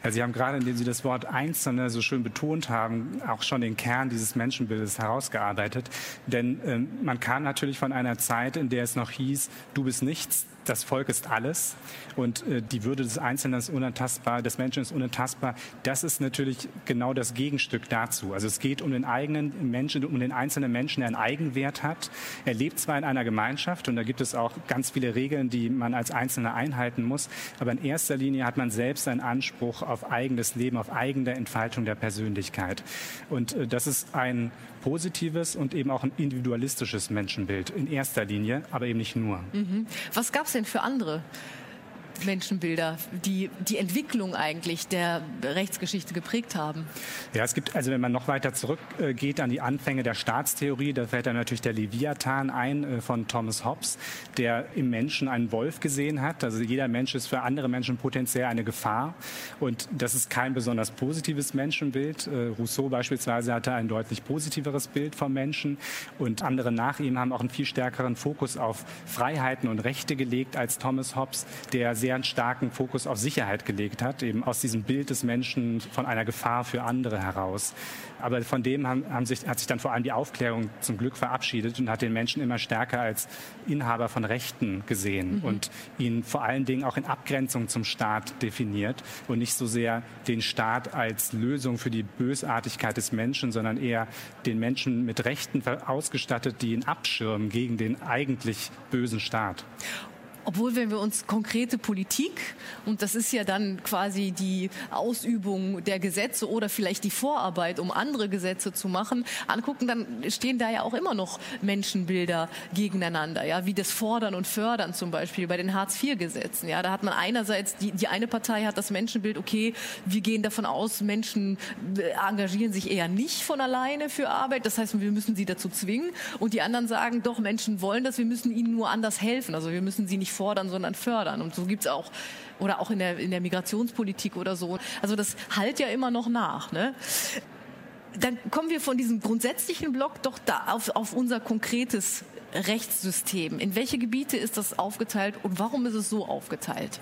S6: Ja, Sie haben gerade, indem Sie das Wort Einzelne so schön betont haben, auch schon den Kern dieses Menschenbildes herausgearbeitet. Denn ähm, man kam natürlich von einer Zeit, in der es noch hieß, du bist nichts, das Volk ist alles und äh, die Würde des Einzelnen ist unantastbar, des Menschen ist unantastbar. Das ist natürlich genau das Gegenstück dazu. Also es geht um den eigenen Menschen, um den einzelnen Menschen, der einen Eigenwert hat. Er lebt zwar in einer Gemeinschaft und da gibt es auch ganz viele Regeln, die man als Einzelner einhalten muss, aber in erster Linie hat man selbst einen Anspruch auf eigenes Leben, auf eigene Entfaltung der Persönlichkeit. Und äh, das ist ein positives und eben auch ein individualistisches Menschenbild in erster Linie, aber eben nicht nur.
S5: Mhm. Was gab es denn für andere Menschenbilder, die die Entwicklung eigentlich der Rechtsgeschichte geprägt haben?
S6: Ja, es gibt, also wenn man noch weiter zurückgeht an die Anfänge der Staatstheorie, da fällt dann natürlich der Leviathan ein äh, von Thomas Hobbes, der im Menschen einen Wolf gesehen hat. Also jeder Mensch ist für andere Menschen potenziell eine Gefahr und das ist kein besonders positives Menschenbild. Äh, Rousseau beispielsweise hatte ein deutlich positiveres Bild vom Menschen und andere nach ihm haben auch einen viel stärkeren Fokus auf Freiheiten und Rechte gelegt als Thomas Hobbes, der sehr einen starken Fokus auf Sicherheit gelegt hat, eben aus diesem Bild des Menschen von einer Gefahr für andere heraus. Aber von dem haben, haben sich, hat sich dann vor allem die Aufklärung zum Glück verabschiedet und hat den Menschen immer stärker als Inhaber von Rechten gesehen mhm. und ihn vor allen Dingen auch in Abgrenzung zum Staat definiert und nicht so sehr den Staat als Lösung für die Bösartigkeit des Menschen, sondern eher den Menschen mit Rechten ausgestattet, die ihn abschirmen gegen den eigentlich bösen Staat.
S5: Obwohl, wenn wir uns konkrete Politik, und das ist ja dann quasi die Ausübung der Gesetze oder vielleicht die Vorarbeit, um andere Gesetze zu machen, angucken, dann stehen da ja auch immer noch Menschenbilder gegeneinander, ja, wie das Fordern und Fördern zum Beispiel bei den Hartz-IV-Gesetzen. Ja, da hat man einerseits, die, die eine Partei hat das Menschenbild, okay, wir gehen davon aus, Menschen äh, engagieren sich eher nicht von alleine für Arbeit, das heißt, wir müssen sie dazu zwingen. Und die anderen sagen, doch, Menschen wollen das, wir müssen ihnen nur anders helfen. Also wir müssen sie nicht nicht fordern, sondern fördern. Und so gibt es auch, oder auch in der, in der Migrationspolitik oder so. Also das halt ja immer noch nach. Ne? Dann kommen wir von diesem grundsätzlichen Block doch da auf, auf unser konkretes Rechtssystem. In welche Gebiete ist das aufgeteilt und warum ist es so aufgeteilt?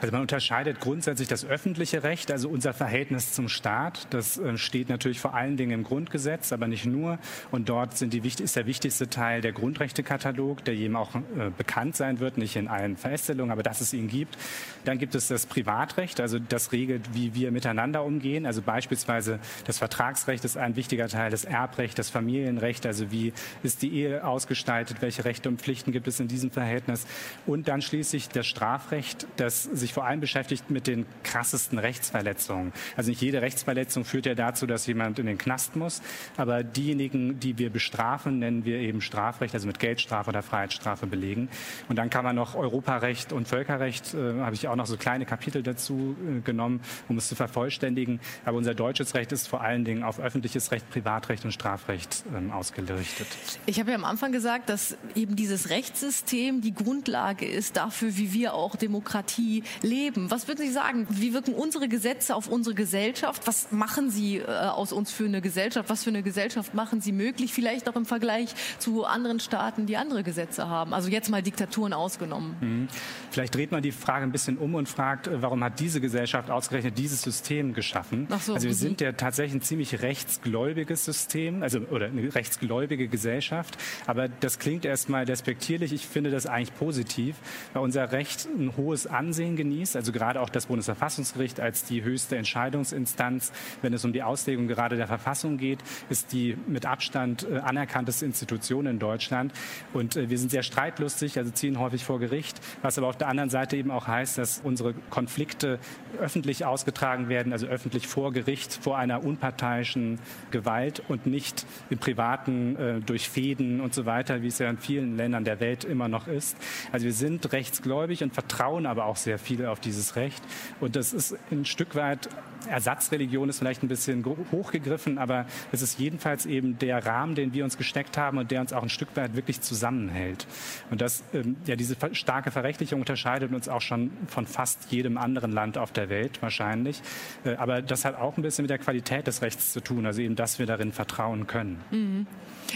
S6: Also man unterscheidet grundsätzlich das öffentliche Recht, also unser Verhältnis zum Staat. Das äh, steht natürlich vor allen Dingen im Grundgesetz, aber nicht nur. Und dort die, ist der wichtigste Teil der Grundrechtekatalog, der jedem auch äh, bekannt sein wird, nicht in allen Verästelungen, aber dass es ihn gibt. Dann gibt es das Privatrecht, also das regelt, wie wir miteinander umgehen. Also beispielsweise das Vertragsrecht ist ein wichtiger Teil, das Erbrecht, das Familienrecht, also wie ist die Ehe ausgestaltet gestaltet, welche Rechte und Pflichten gibt es in diesem Verhältnis. Und dann schließlich das Strafrecht, das sich vor allem beschäftigt mit den krassesten Rechtsverletzungen. Also nicht jede Rechtsverletzung führt ja dazu, dass jemand in den Knast muss, aber diejenigen, die wir bestrafen, nennen wir eben Strafrecht, also mit Geldstrafe oder Freiheitsstrafe belegen. Und dann kann man noch Europarecht und Völkerrecht, äh, habe ich auch noch so kleine Kapitel dazu äh, genommen, um es zu vervollständigen. Aber unser deutsches Recht ist vor allen Dingen auf öffentliches Recht, Privatrecht und Strafrecht ähm, ausgerichtet.
S5: Ich habe ja am Anfang gesagt, dass eben dieses Rechtssystem die Grundlage ist dafür, wie wir auch Demokratie leben. Was würden Sie sagen? Wie wirken unsere Gesetze auf unsere Gesellschaft? Was machen sie äh, aus uns für eine Gesellschaft? Was für eine Gesellschaft machen sie möglich? Vielleicht auch im Vergleich zu anderen Staaten, die andere Gesetze haben. Also jetzt mal Diktaturen ausgenommen. Mhm.
S6: Vielleicht dreht man die Frage ein bisschen um und fragt, äh, warum hat diese Gesellschaft ausgerechnet dieses System geschaffen? So, also wir mhm. sind ja tatsächlich ein ziemlich rechtsgläubiges System, also oder eine rechtsgläubige Gesellschaft. Aber das klingt erstmal despektierlich. Ich finde das eigentlich positiv, weil unser Recht ein hohes Ansehen genießt. Also gerade auch das Bundesverfassungsgericht als die höchste Entscheidungsinstanz, wenn es um die Auslegung gerade der Verfassung geht, ist die mit Abstand äh, anerkannteste Institution in Deutschland. Und äh, wir sind sehr streitlustig, also ziehen häufig vor Gericht, was aber auf der anderen Seite eben auch heißt, dass unsere Konflikte öffentlich ausgetragen werden, also öffentlich vor Gericht, vor einer unparteiischen Gewalt und nicht im Privaten äh, durch Fäden und so weiter, wie es ja in vielen Ländern der Welt immer noch ist. Also wir sind rechtsgläubig und vertrauen aber auch sehr viel auf dieses Recht. Und das ist ein Stück weit Ersatzreligion ist vielleicht ein bisschen hochgegriffen, aber es ist jedenfalls eben der Rahmen, den wir uns gesteckt haben und der uns auch ein Stück weit wirklich zusammenhält. Und das, ähm, ja, diese starke Verrechtlichung unterscheidet uns auch schon von fast jedem anderen Land auf der Welt wahrscheinlich. Äh, aber das hat auch ein bisschen mit der Qualität des Rechts zu tun, also eben, dass wir darin vertrauen können. Mhm.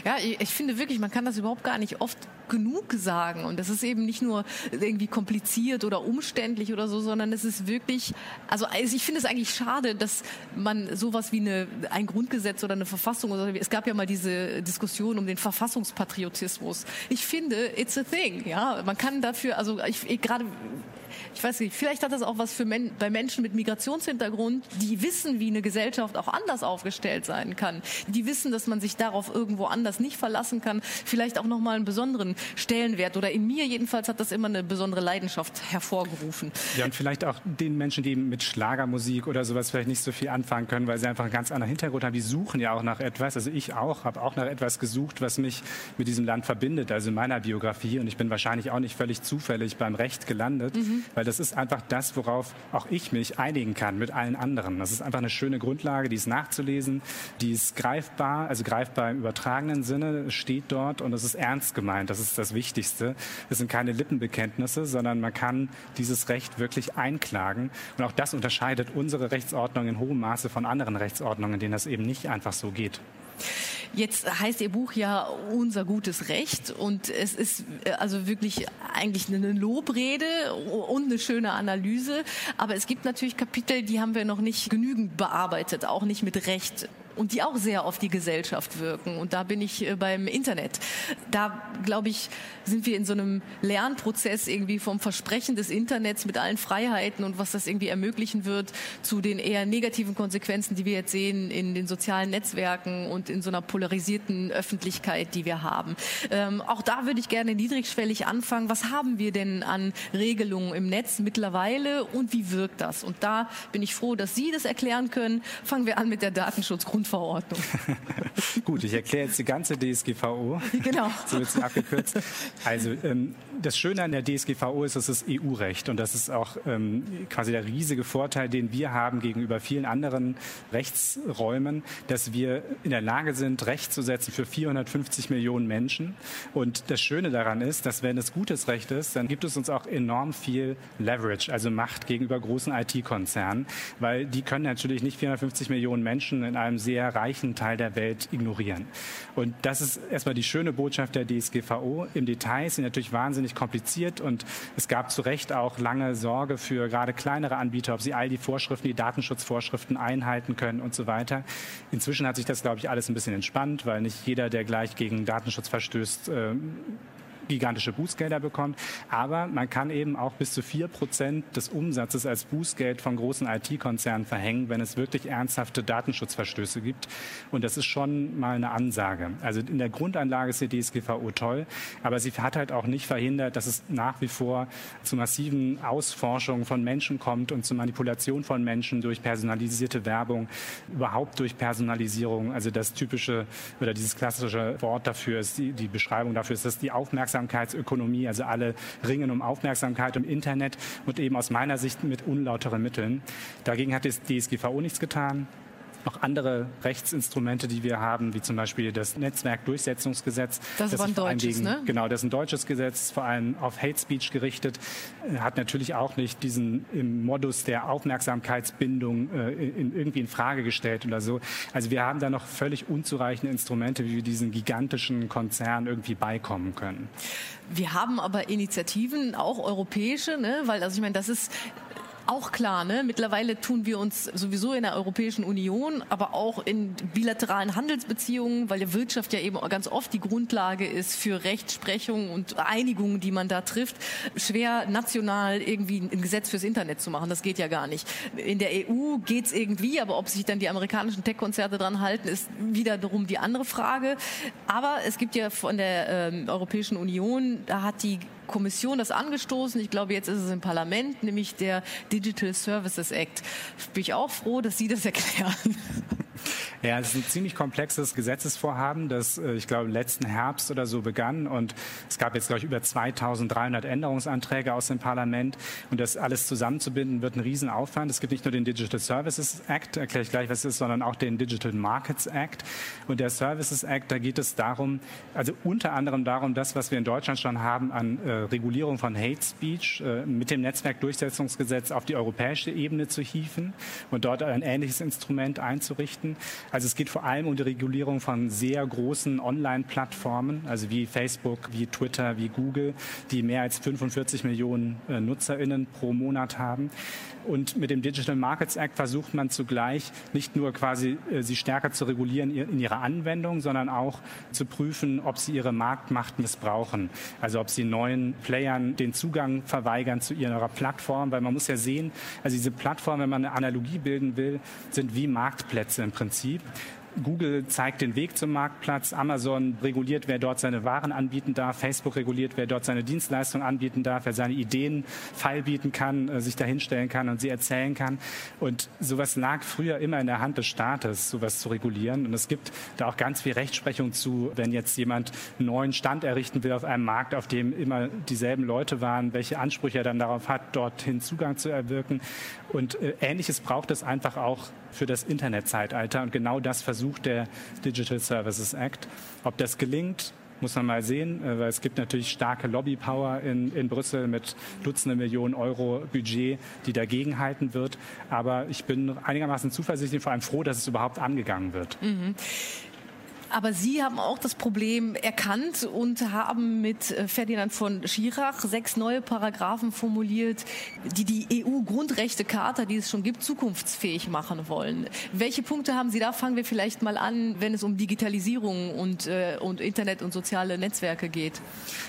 S5: Ja, ich finde wirklich, man kann das überhaupt gar nicht oft genug sagen. Und das ist eben nicht nur irgendwie kompliziert oder umständlich oder so, sondern es ist wirklich, also, also ich finde es eigentlich schade, dass man sowas wie eine, ein Grundgesetz oder eine Verfassung oder es gab ja mal diese Diskussion um den Verfassungspatriotismus. Ich finde, it's a thing, ja. Man kann dafür, also ich, ich gerade ich weiß nicht, vielleicht hat das auch was für Men bei Menschen mit Migrationshintergrund, die wissen, wie eine Gesellschaft auch anders aufgestellt sein kann. Die wissen, dass man sich darauf irgendwo anders nicht verlassen kann. Vielleicht auch nochmal einen besonderen Stellenwert. Oder in mir jedenfalls hat das immer eine besondere Leidenschaft hervorgerufen.
S6: Ja, und vielleicht auch den Menschen, die mit Schlagermusik oder sowas vielleicht nicht so viel anfangen können, weil sie einfach einen ganz anderen Hintergrund haben. Die suchen ja auch nach etwas. Also ich auch, habe auch nach etwas gesucht, was mich mit diesem Land verbindet, also in meiner Biografie. Und ich bin wahrscheinlich auch nicht völlig zufällig beim Recht gelandet. Mhm weil das ist einfach das, worauf auch ich mich einigen kann mit allen anderen. Das ist einfach eine schöne Grundlage, die ist nachzulesen, die ist greifbar, also greifbar im übertragenen Sinne, steht dort und es ist ernst gemeint. Das ist das Wichtigste. Es sind keine Lippenbekenntnisse, sondern man kann dieses Recht wirklich einklagen. Und auch das unterscheidet unsere Rechtsordnung in hohem Maße von anderen Rechtsordnungen, denen das eben nicht einfach so geht.
S5: Jetzt heißt Ihr Buch ja Unser gutes Recht und es ist äh, also wirklich eigentlich eine Lobrede und eine schöne Analyse. Aber es gibt natürlich Kapitel, die haben wir noch nicht genügend bearbeitet, auch nicht mit Recht und die auch sehr auf die Gesellschaft wirken. Und da bin ich äh, beim Internet. Da, glaube ich, sind wir in so einem Lernprozess irgendwie vom Versprechen des Internets mit allen Freiheiten und was das irgendwie ermöglichen wird, zu den eher negativen Konsequenzen, die wir jetzt sehen in den sozialen Netzwerken und in so einer polarisierten Öffentlichkeit, die wir haben. Ähm, auch da würde ich gerne niedrigschwellig anfangen. Was haben wir denn an Regelungen im Netz mittlerweile und wie wirkt das? Und da bin ich froh, dass Sie das erklären können. Fangen wir an mit der Datenschutzgrundverordnung. Verordnung.
S6: Gut, ich erkläre jetzt die ganze DSGVO. Genau. So wird es abgekürzt. Also ähm, das Schöne an der DSGVO ist, dass es EU-Recht und das ist auch ähm, quasi der riesige Vorteil, den wir haben gegenüber vielen anderen Rechtsräumen, dass wir in der Lage sind, Recht zu setzen für 450 Millionen Menschen. Und das Schöne daran ist, dass wenn es gutes Recht ist, dann gibt es uns auch enorm viel Leverage, also Macht gegenüber großen IT-Konzernen, weil die können natürlich nicht 450 Millionen Menschen in einem sehr sehr reichen Teil der Welt ignorieren. Und das ist erstmal die schöne Botschaft der DSGVO. Im Detail sind natürlich wahnsinnig kompliziert und es gab zu Recht auch lange Sorge für gerade kleinere Anbieter, ob sie all die Vorschriften, die Datenschutzvorschriften einhalten können und so weiter. Inzwischen hat sich das, glaube ich, alles ein bisschen entspannt, weil nicht jeder, der gleich gegen Datenschutz verstößt, äh, gigantische Bußgelder bekommt. Aber man kann eben auch bis zu vier Prozent des Umsatzes als Bußgeld von großen IT-Konzernen verhängen, wenn es wirklich ernsthafte Datenschutzverstöße gibt. Und das ist schon mal eine Ansage. Also in der Grundanlage ist die DSGVO toll, aber sie hat halt auch nicht verhindert, dass es nach wie vor zu massiven Ausforschungen von Menschen kommt und zu Manipulation von Menschen durch personalisierte Werbung, überhaupt durch Personalisierung. Also das typische oder dieses klassische Wort dafür ist, die, die Beschreibung dafür ist, dass die Aufmerksamkeitsökonomie, also alle ringen um Aufmerksamkeit im Internet und eben aus meiner Sicht mit unlauteren Mitteln. Dagegen hat die DSGVO nichts getan noch andere Rechtsinstrumente, die wir haben, wie zum Beispiel das Netzwerkdurchsetzungsgesetz.
S5: Das ist aber ein deutsches,
S6: gegen,
S5: ne?
S6: Genau, das ist ein deutsches Gesetz, vor allem auf Hate Speech gerichtet, äh, hat natürlich auch nicht diesen im Modus der Aufmerksamkeitsbindung äh, in, irgendwie in Frage gestellt oder so. Also wir haben da noch völlig unzureichende Instrumente, wie wir diesen gigantischen Konzernen irgendwie beikommen können.
S5: Wir haben aber Initiativen, auch europäische, ne? weil also ich meine, das ist auch klar, ne? mittlerweile tun wir uns sowieso in der Europäischen Union, aber auch in bilateralen Handelsbeziehungen, weil die Wirtschaft ja eben ganz oft die Grundlage ist für Rechtsprechung und Einigungen, die man da trifft, schwer national irgendwie ein Gesetz fürs Internet zu machen. Das geht ja gar nicht. In der EU geht's irgendwie, aber ob sich dann die amerikanischen Tech-Konzerte dran halten, ist wiederum die andere Frage. Aber es gibt ja von der ähm, Europäischen Union, da hat die Kommission das angestoßen. Ich glaube, jetzt ist es im Parlament, nämlich der Digital Services Act. Bin ich auch froh, dass Sie das erklären.
S6: Ja, es ist ein ziemlich komplexes Gesetzesvorhaben, das äh, ich glaube letzten Herbst oder so begann und es gab jetzt glaube ich über 2300 Änderungsanträge aus dem Parlament und das alles zusammenzubinden wird ein Riesenaufwand. Es gibt nicht nur den Digital Services Act, erkläre ich gleich was es ist, sondern auch den Digital Markets Act und der Services Act, da geht es darum, also unter anderem darum, das, was wir in Deutschland schon haben an äh, Regulierung von Hate Speech äh, mit dem Netzwerkdurchsetzungsgesetz auf die europäische Ebene zu hieven und dort ein ähnliches Instrument einzurichten. Also es geht vor allem um die Regulierung von sehr großen Online-Plattformen, also wie Facebook, wie Twitter, wie Google, die mehr als 45 Millionen äh, NutzerInnen pro Monat haben. Und mit dem Digital Markets Act versucht man zugleich nicht nur quasi äh, sie stärker zu regulieren in ihrer Anwendung, sondern auch zu prüfen, ob sie ihre Marktmacht missbrauchen. Also ob sie neuen Playern den Zugang verweigern zu ihrer Plattform, weil man muss ja sehen, also diese Plattformen, wenn man eine Analogie bilden will, sind wie Marktplätze im Prinzip. Google zeigt den Weg zum Marktplatz, Amazon reguliert, wer dort seine Waren anbieten darf, Facebook reguliert, wer dort seine Dienstleistungen anbieten darf, wer seine Ideen feilbieten kann, äh, sich dahinstellen kann und sie erzählen kann. Und sowas lag früher immer in der Hand des Staates, sowas zu regulieren. Und es gibt da auch ganz viel Rechtsprechung zu, wenn jetzt jemand einen neuen Stand errichten will auf einem Markt, auf dem immer dieselben Leute waren, welche Ansprüche er dann darauf hat, dorthin Zugang zu erwirken. Und äh, Ähnliches braucht es einfach auch für das Internetzeitalter. Und genau das versucht der Digital Services Act. Ob das gelingt, muss man mal sehen, äh, weil es gibt natürlich starke Lobbypower in, in Brüssel mit Dutzende Millionen Euro Budget, die dagegen halten wird. Aber ich bin einigermaßen zuversichtlich, vor allem froh, dass es überhaupt angegangen wird.
S5: Mhm. Aber Sie haben auch das Problem erkannt und haben mit äh, Ferdinand von Schirach sechs neue Paragraphen formuliert, die die EU-Grundrechtecharta, die es schon gibt, zukunftsfähig machen wollen. Welche Punkte haben Sie da? Fangen wir vielleicht mal an, wenn es um Digitalisierung und, äh, und Internet und soziale Netzwerke geht.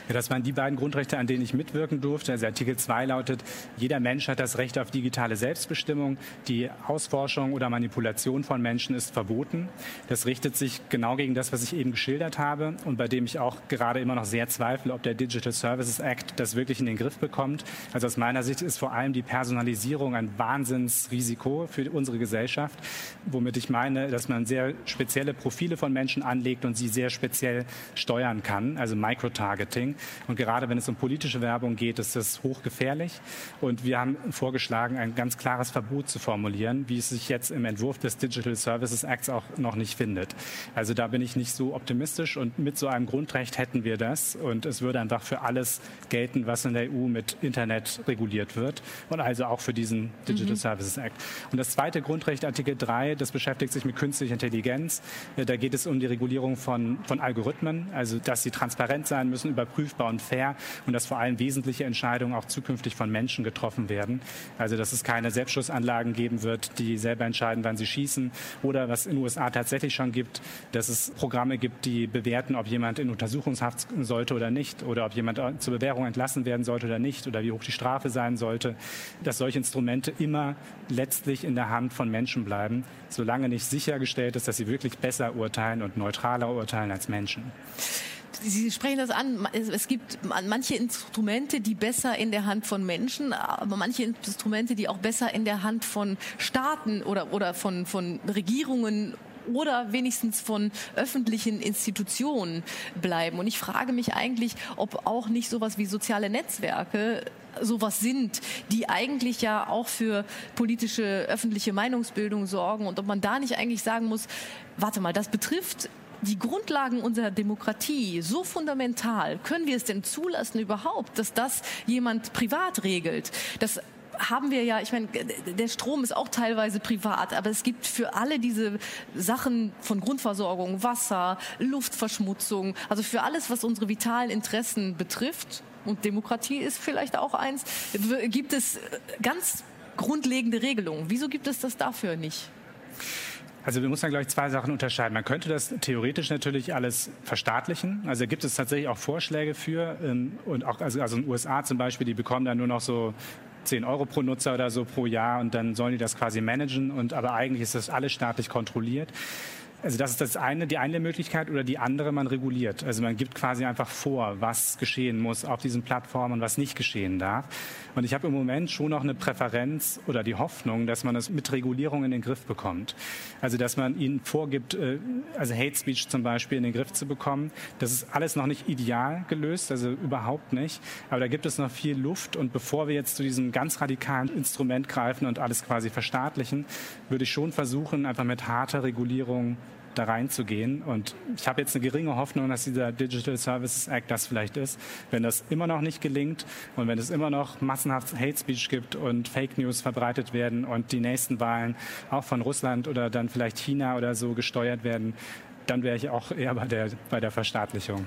S6: Ja, das waren die beiden Grundrechte, an denen ich mitwirken durfte. Also Artikel 2 lautet, jeder Mensch hat das Recht auf digitale Selbstbestimmung. Die Ausforschung oder Manipulation von Menschen ist verboten. Das richtet sich genau gegen das, was ich eben geschildert habe und bei dem ich auch gerade immer noch sehr zweifle, ob der Digital Services Act das wirklich in den Griff bekommt. Also aus meiner Sicht ist vor allem die Personalisierung ein Wahnsinnsrisiko für unsere Gesellschaft, womit ich meine, dass man sehr spezielle Profile von Menschen anlegt und sie sehr speziell steuern kann, also Microtargeting. Und gerade wenn es um politische Werbung geht, ist das hochgefährlich. Und wir haben vorgeschlagen, ein ganz klares Verbot zu formulieren, wie es sich jetzt im Entwurf des Digital Services Acts auch noch nicht findet. Also da bin bin ich nicht so optimistisch und mit so einem Grundrecht hätten wir das und es würde einfach für alles gelten, was in der EU mit Internet reguliert wird und also auch für diesen Digital mhm. Services Act. Und das zweite Grundrecht, Artikel 3, das beschäftigt sich mit künstlicher Intelligenz. Da geht es um die Regulierung von, von Algorithmen, also dass sie transparent sein müssen, überprüfbar und fair und dass vor allem wesentliche Entscheidungen auch zukünftig von Menschen getroffen werden. Also dass es keine Selbstschussanlagen geben wird, die selber entscheiden, wann sie schießen oder was in den USA tatsächlich schon gibt, dass es Programme gibt, die bewerten, ob jemand in Untersuchungshaft sollte oder nicht oder ob jemand zur Bewährung entlassen werden sollte oder nicht oder wie hoch die Strafe sein sollte, dass solche Instrumente immer letztlich in der Hand von Menschen bleiben, solange nicht sichergestellt ist, dass sie wirklich besser urteilen und neutraler urteilen als Menschen.
S5: Sie sprechen das an. Es gibt manche Instrumente, die besser in der Hand von Menschen, aber manche Instrumente, die auch besser in der Hand von Staaten oder, oder von, von Regierungen oder wenigstens von öffentlichen Institutionen bleiben. Und ich frage mich eigentlich, ob auch nicht sowas wie soziale Netzwerke sowas sind, die eigentlich ja auch für politische öffentliche Meinungsbildung sorgen und ob man da nicht eigentlich sagen muss, warte mal, das betrifft die Grundlagen unserer Demokratie so fundamental, können wir es denn zulassen überhaupt, dass das jemand privat regelt? Das haben wir ja, ich meine, der Strom ist auch teilweise privat, aber es gibt für alle diese Sachen von Grundversorgung, Wasser, Luftverschmutzung, also für alles, was unsere vitalen Interessen betrifft, und Demokratie ist vielleicht auch eins, gibt es ganz grundlegende Regelungen. Wieso gibt es das dafür nicht?
S6: Also wir müssen da, glaube ich, zwei Sachen unterscheiden. Man könnte das theoretisch natürlich alles verstaatlichen. Also gibt es tatsächlich auch Vorschläge für. Ähm, und auch, also, also in den USA zum Beispiel, die bekommen dann nur noch so 10 Euro pro Nutzer oder so pro Jahr und dann sollen die das quasi managen. Und aber eigentlich ist das alles staatlich kontrolliert. Also das ist das eine, die eine Möglichkeit oder die andere, man reguliert. Also man gibt quasi einfach vor, was geschehen muss auf diesen Plattformen und was nicht geschehen darf. Und ich habe im Moment schon noch eine Präferenz oder die Hoffnung, dass man das mit Regulierung in den Griff bekommt. Also dass man ihnen vorgibt, äh, also Hate Speech zum Beispiel in den Griff zu bekommen. Das ist alles noch nicht ideal gelöst, also überhaupt nicht. Aber da gibt es noch viel Luft. Und bevor wir jetzt zu diesem ganz radikalen Instrument greifen und alles quasi verstaatlichen, würde ich schon versuchen, einfach mit harter Regulierung da reinzugehen. Und ich habe jetzt eine geringe Hoffnung, dass dieser Digital Services Act das vielleicht ist. Wenn das immer noch nicht gelingt und wenn es immer noch massenhaft Hate Speech gibt und Fake News verbreitet werden und die nächsten Wahlen auch von Russland oder dann vielleicht China oder so gesteuert werden, dann wäre ich auch eher bei der, bei der Verstaatlichung.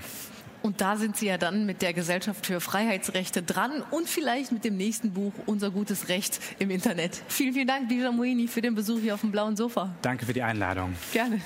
S5: Und da sind Sie ja dann mit der Gesellschaft für Freiheitsrechte dran und vielleicht mit dem nächsten Buch Unser gutes Recht im Internet. Vielen, vielen Dank, Bija Moini, für den Besuch hier auf dem blauen Sofa.
S6: Danke für die Einladung.
S5: Gerne.